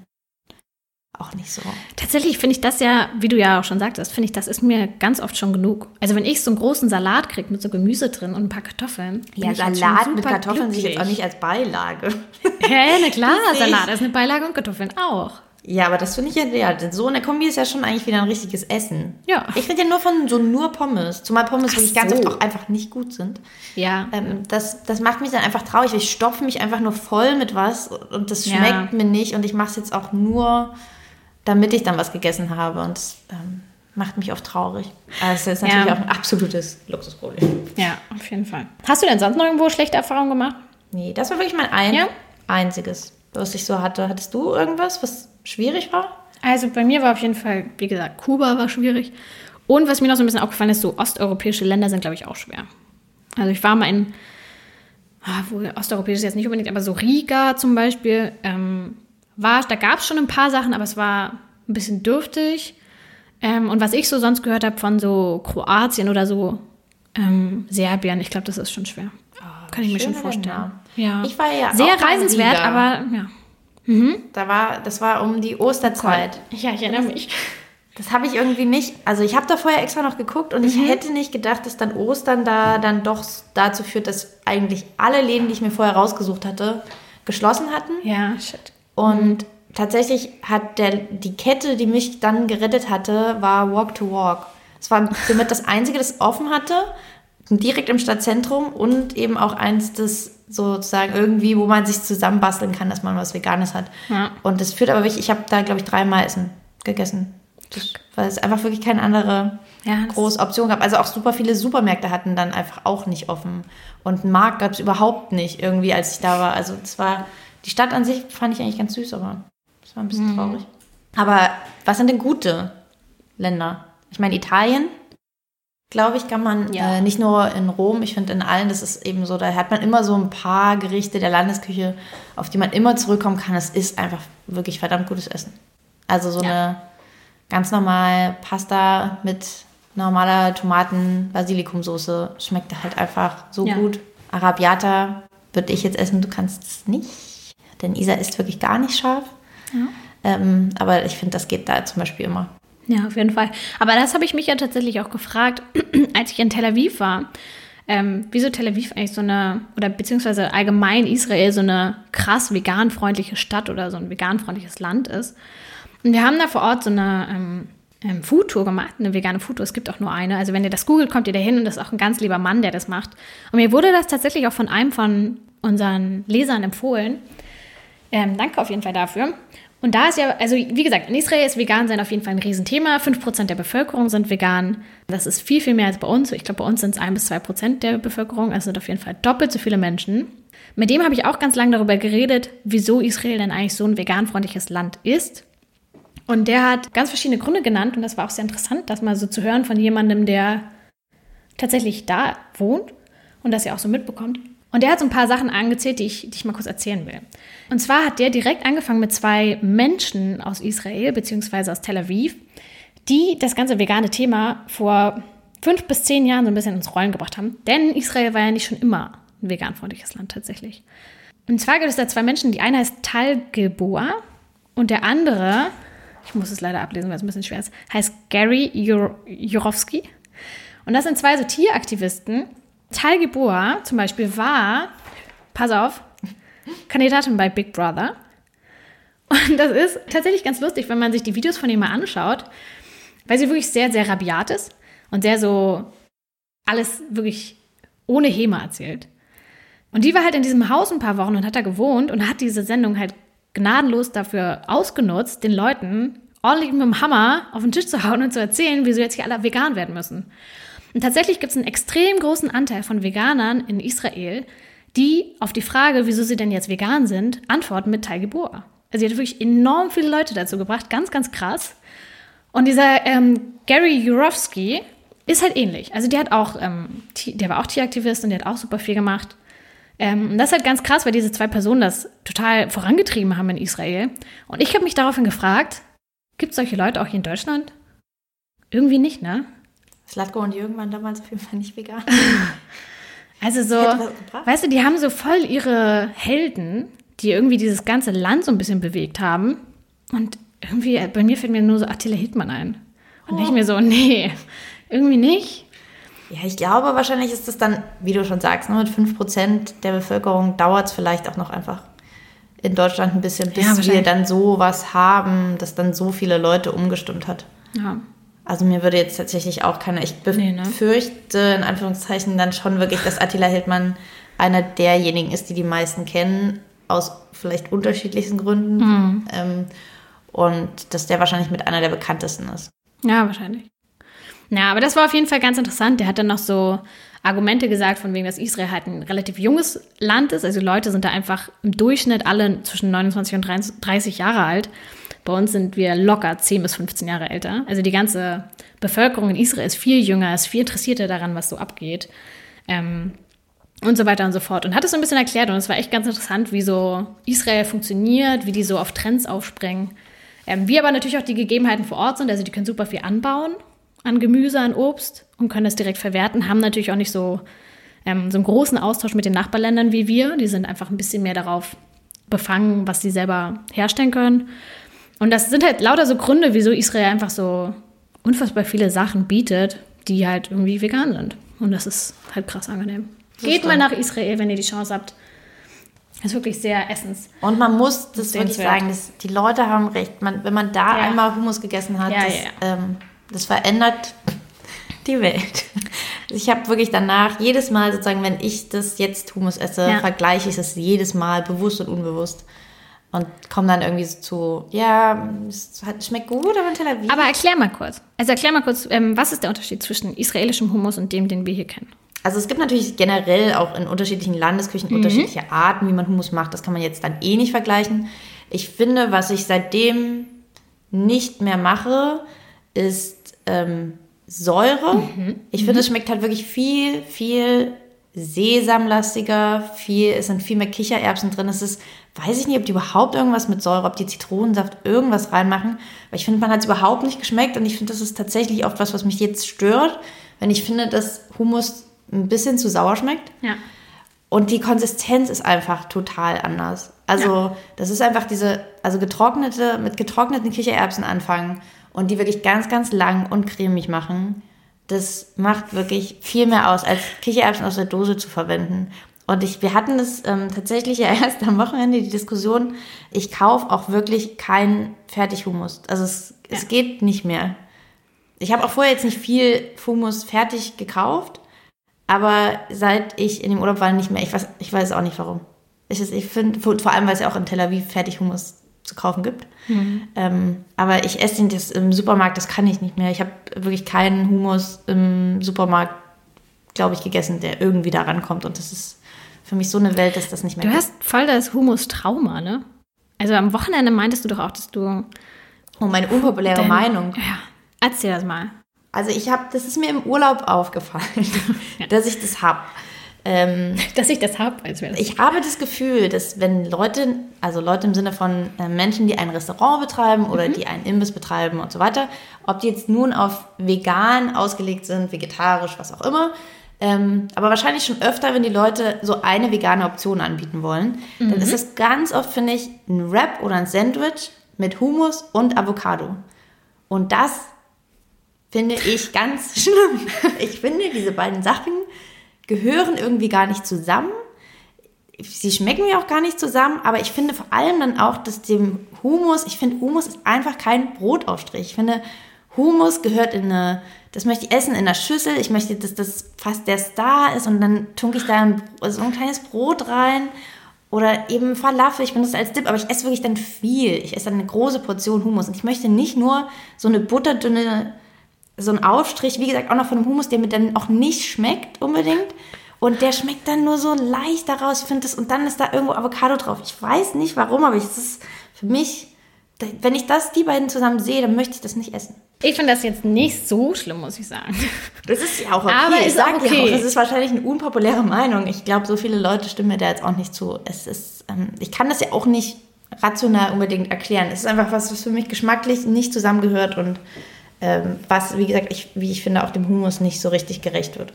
auch nicht so. Tatsächlich finde ich das ja, wie du ja auch schon sagtest, finde ich, das ist mir ganz oft schon genug. Also wenn ich so einen großen Salat kriege mit so Gemüse drin und ein paar Kartoffeln. Ja, Salat mit Kartoffeln sehe ich jetzt auch nicht als Beilage. Hä, na klar, Salat ist eine Beilage und Kartoffeln auch. Ja, aber das finde ich ja, ja, so eine Kombi ist ja schon eigentlich wieder ein richtiges Essen. Ja. Ich rede ja nur von so nur Pommes. Zumal Pommes Ach wirklich ganz so. oft auch einfach nicht gut sind. Ja. Ähm, das, das macht mich dann einfach traurig. Ich stopfe mich einfach nur voll mit was und das Ja. schmeckt mir nicht und ich mache es jetzt auch nur, damit ich dann was gegessen habe und das ähm, macht mich oft traurig. Also das ist natürlich Ja. auch ein absolutes Luxusproblem. Ja, auf jeden Fall. Hast du denn sonst noch irgendwo schlechte Erfahrungen gemacht? Nee, das war wirklich mein ein Ja? einziges, was ich so hatte. Hattest du irgendwas, was schwierig war? Also bei mir war auf jeden Fall, wie gesagt, Kuba war schwierig. Und was mir noch so ein bisschen aufgefallen ist, so osteuropäische Länder sind, glaube ich, auch schwer. Also ich war mal in, ah, wo osteuropäisch ist jetzt nicht unbedingt, aber so Riga zum Beispiel, ähm, war, da gab es schon ein paar Sachen, aber es war ein bisschen dürftig. Ähm, und was ich so sonst gehört habe von so Kroatien oder so ähm, Serbien, ich glaube, das ist schon schwer. Kann ich mir schon vorstellen. Ja. Ich war ja Sehr reisenswert, aber ja. Da war, das war um die Osterzeit. Ja, ich erinnere mich. Das habe ich irgendwie nicht. Also ich habe da vorher extra noch geguckt und Mhm. ich hätte nicht gedacht, dass dann Ostern da dann doch dazu führt, dass eigentlich alle Läden, die ich mir vorher rausgesucht hatte, geschlossen hatten. Ja, shit. Und tatsächlich hat der, die Kette, die mich dann gerettet hatte, war Walk to Walk. Es war somit das einzige, das offen hatte, direkt im Stadtzentrum und eben auch eins, das sozusagen irgendwie, wo man sich zusammenbasteln kann, dass man was Veganes hat. Ja. Und das führt aber wirklich, ich habe da, glaube ich, dreimal Essen gegessen. Das, weil es einfach wirklich keine andere Ja, große Option gab. Also auch super viele Supermärkte hatten dann einfach auch nicht offen. Und einen Markt gab es überhaupt nicht irgendwie, als ich da war. Also es war, die Stadt an sich fand ich eigentlich ganz süß, aber es war ein Mhm. bisschen traurig. Aber was sind denn gute Länder? Ich meine, Italien, glaube ich, kann man Ja. äh, nicht nur in Rom, ich finde in allen, das ist eben so, da hat man immer so ein paar Gerichte der Landesküche, auf die man immer zurückkommen kann. Es ist einfach wirklich verdammt gutes Essen. Also so Ja. eine ganz normal Pasta mit normaler Tomaten-Basilikumsoße schmeckt halt einfach so Ja. gut. Arabiata würde ich jetzt essen, du kannst es nicht, denn Isa isst wirklich gar nicht scharf. Ähm, aber ich finde, das geht da zum Beispiel immer. Ja, auf jeden Fall. Aber das habe ich mich ja tatsächlich auch gefragt, als ich in Tel Aviv war. Ähm, wieso Tel Aviv eigentlich so eine, oder beziehungsweise allgemein Israel so eine krass veganfreundliche Stadt oder so ein veganfreundliches Land ist. Und wir haben da vor Ort so eine ähm, ähm, Foodtour gemacht, eine vegane Foodtour. Es gibt auch nur eine. Also wenn ihr das googelt, kommt ihr da hin und das ist auch ein ganz lieber Mann, der das macht. Und mir wurde das tatsächlich auch von einem von unseren Lesern empfohlen. Ähm, danke auf jeden Fall dafür. Und da ist ja, also wie gesagt, in Israel ist vegan sein auf jeden Fall ein Riesenthema. 5% der Bevölkerung sind vegan. Das ist viel, viel mehr als bei uns. Ich glaube, bei uns sind es 1 bis 2% der Bevölkerung. Also sind auf jeden Fall doppelt so viele Menschen. Mit dem habe ich auch ganz lange darüber geredet, wieso Israel denn eigentlich so ein veganfreundliches Land ist. Und der hat ganz verschiedene Gründe genannt und das war auch sehr interessant, das mal so zu hören von jemandem, der tatsächlich da wohnt und das ja auch so mitbekommt. Und der hat so ein paar Sachen angezählt, die ich, die ich mal kurz erzählen will. Und zwar hat der direkt angefangen mit zwei Menschen aus Israel beziehungsweise aus Tel Aviv, die das ganze vegane Thema vor fünf bis zehn Jahren so ein bisschen ins Rollen gebracht haben. Denn Israel war ja nicht schon immer ein veganfreundliches Land tatsächlich. Und zwar gibt es da zwei Menschen. Die eine heißt Tal Gilboa und der andere, ich muss es leider ablesen, weil es ein bisschen schwer ist, heißt Gary Jur Jurowski. Und das sind zwei so Tieraktivisten. Tal Gilboa zum Beispiel war, pass auf, Kandidatin bei Big Brother. Und das ist tatsächlich ganz lustig, wenn man sich die Videos von ihr mal anschaut, weil sie wirklich sehr, sehr rabiat ist und sehr so alles wirklich ohne Häme erzählt. Und die war halt in diesem Haus ein paar Wochen und hat da gewohnt und hat diese Sendung halt gnadenlos dafür ausgenutzt, den Leuten ordentlich mit dem Hammer auf den Tisch zu hauen und zu erzählen, wieso jetzt hier alle vegan werden müssen. Und tatsächlich gibt es einen extrem großen Anteil von Veganern in Israel, die auf die Frage, wieso sie denn jetzt vegan sind, antworten mit Tal. Also sie hat wirklich enorm viele Leute dazu gebracht, ganz, ganz krass. Und dieser ähm, Gary Jurowski ist halt ähnlich. Also der hat auch, ähm, der war auch Tieraktivist und der hat auch super viel gemacht. Ähm, und das ist halt ganz krass, weil diese zwei Personen das total vorangetrieben haben in Israel. Und ich habe mich daraufhin gefragt, gibt es solche Leute auch hier in Deutschland? Irgendwie nicht, ne? Slatko und Jürgen waren damals auf jeden Fall nicht vegan. Also so, weißt du, die haben so voll ihre Helden, die irgendwie dieses ganze Land so ein bisschen bewegt haben. Und irgendwie, bei mir fällt mir nur so Attila Hildmann ein. Und oh. ich mir so, nee, irgendwie nicht. Ja, ich glaube, wahrscheinlich ist es dann, wie du schon sagst, ne, mit 5% der Bevölkerung dauert es vielleicht auch noch einfach in Deutschland ein bisschen, bis ja, wir dann so was haben, dass dann so viele Leute umgestimmt hat. Ja. Also mir würde jetzt tatsächlich auch keiner, ich befürchte nee, ne? in Anführungszeichen dann schon wirklich, dass Attila Hildmann einer derjenigen ist, die die meisten kennen, aus vielleicht unterschiedlichsten Gründen. Mhm. Ähm, und dass der wahrscheinlich mit einer der bekanntesten ist. Ja, wahrscheinlich. Ja, aber das war auf jeden Fall ganz interessant. Der hat dann noch so Argumente gesagt, von wegen, dass Israel halt ein relativ junges Land ist. Also Leute sind da einfach im Durchschnitt alle zwischen 29 und 30 Jahre alt. Bei uns sind wir locker 10 bis 15 Jahre älter. Also die ganze Bevölkerung in Israel ist viel jünger, ist viel interessierter daran, was so abgeht. Ähm, und so weiter und so fort. Und hat es so ein bisschen erklärt und es war echt ganz interessant, wie so Israel funktioniert, wie die so auf Trends aufspringen. Ähm, wie aber natürlich auch die Gegebenheiten vor Ort sind. Also die können super viel anbauen an Gemüse, an Obst und können das direkt verwerten, haben natürlich auch nicht so, ähm, so einen großen Austausch mit den Nachbarländern wie wir. Die sind einfach ein bisschen mehr darauf befangen, was sie selber herstellen können. Und das sind halt lauter so Gründe, wieso Israel einfach so unfassbar viele Sachen bietet, die halt irgendwie vegan sind. Und das ist halt krass angenehm. Geht mal nach Israel, wenn ihr die Chance habt. Das ist wirklich sehr essens. Und man muss das wirklich sagen, das, die Leute haben recht. Man, wenn man da ja. einmal Hummus gegessen hat, ja, das, ja. Ähm, das verändert die Welt. Ich habe wirklich danach jedes Mal sozusagen, wenn ich das jetzt Hummus esse, vergleiche ich es jedes Mal bewusst und unbewusst und komme dann irgendwie so zu, ja, es schmeckt gut, aber in Tel Aviv. Aber erklär mal kurz. Also erklär mal kurz, ähm, was ist der Unterschied zwischen israelischem Hummus und dem, den wir hier kennen? Also es gibt natürlich generell auch in unterschiedlichen Landesküchen mhm. unterschiedliche Arten, wie man Hummus macht. Das kann man jetzt dann eh nicht vergleichen. Ich finde, was ich seitdem nicht mehr mache, ist ähm, Säure. Mhm. Ich finde, mhm. es schmeckt halt wirklich viel, viel sesamlastiger, viel, es sind viel mehr Kichererbsen drin. Es ist, weiß ich nicht, ob die überhaupt irgendwas mit Säure, ob die Zitronensaft irgendwas reinmachen. Weil ich finde, man hat es überhaupt nicht geschmeckt und ich finde, das ist tatsächlich oft was, was mich jetzt stört, wenn ich finde, dass Hummus ein bisschen zu sauer schmeckt. Ja. Und die Konsistenz ist einfach total anders. Also, ja. das ist einfach diese, also getrocknete, mit getrockneten Kichererbsen anfangen und die wirklich ganz, ganz lang und cremig machen das macht wirklich viel mehr aus, als Kichererbsen aus der Dose zu verwenden. Und ich, wir hatten das ähm, tatsächlich ja erst am Wochenende, die Diskussion, ich kaufe auch wirklich keinen Fertighummus. Also es, ja. es geht nicht mehr. Ich habe auch vorher jetzt nicht viel Hummus fertig gekauft, aber seit ich in dem Urlaub war, nicht mehr. Ich weiß, ich weiß auch nicht warum. Ich, ich finde, vor allem, weil es ja auch in Tel Aviv Fertighummus zu kaufen gibt. Mhm. Ähm, aber ich esse den das im Supermarkt, das kann ich nicht mehr. Ich habe wirklich keinen Humus im Supermarkt, glaube ich, gegessen, der irgendwie da rankommt. Und das ist für mich so eine Welt, dass das nicht mehr Du hast voll das Humus-Trauma, ne? Also am Wochenende meintest du doch auch, dass du. Oh, meine unpopuläre dein, Meinung. Ja. Erzähl das mal. Also ich habe, das ist mir im Urlaub aufgefallen, ja. dass ich das habe. Ähm, Dass ich das habe, als wäre das. Ich habe das Gefühl, dass wenn Leute, also Leute im Sinne von äh, Menschen, die ein Restaurant betreiben oder mhm. die einen Imbiss betreiben und so weiter, ob die jetzt nun auf vegan ausgelegt sind, vegetarisch, was auch immer, ähm, aber wahrscheinlich schon öfter, wenn die Leute so eine vegane Option anbieten wollen, mhm. dann ist das ganz oft, finde ich, ein Wrap oder ein Sandwich mit Hummus und Avocado. Und das finde ich ganz schlimm. Ich finde, diese beiden Sachen gehören irgendwie gar nicht zusammen. Sie schmecken mir auch gar nicht zusammen, aber ich finde vor allem dann auch, dass dem Humus, ich finde, Humus ist einfach kein Brotaufstrich. Ich finde, Humus gehört in eine, das möchte ich essen in einer Schüssel. Ich möchte, dass das fast der Star ist und dann tunke ich da ein, so ein kleines Brot rein oder eben Falafel. Ich benutze das als Dip, aber ich esse wirklich dann viel. Ich esse dann eine große Portion Humus und ich möchte nicht nur so eine butterdünne so ein Aufstrich, wie gesagt, auch noch von einem Hummus, der mir dann auch nicht schmeckt unbedingt. Und der schmeckt dann nur so leicht daraus, ich finde das, und dann ist da irgendwo Avocado drauf. Ich weiß nicht warum, aber es ist für mich, wenn ich das, die beiden zusammen sehe, dann möchte ich das nicht essen. Ich finde das jetzt nicht so schlimm, muss ich sagen. Das ist ja auch okay. Aber ich sage okay. auch, das ist wahrscheinlich eine unpopuläre Meinung. Ich glaube, so viele Leute stimmen mir da jetzt auch nicht zu. Es ist, ähm, ich kann das ja auch nicht rational unbedingt erklären. Es ist einfach was, was für mich geschmacklich nicht zusammengehört und ähm, was, wie gesagt, ich, wie ich finde, auch dem Humus nicht so richtig gerecht wird.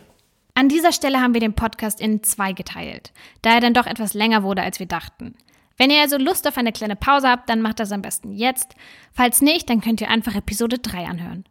An dieser Stelle haben wir den Podcast in zwei geteilt, da er dann doch etwas länger wurde, als wir dachten. Wenn ihr also Lust auf eine kleine Pause habt, dann macht das am besten jetzt. Falls nicht, dann könnt ihr einfach Episode 3 anhören.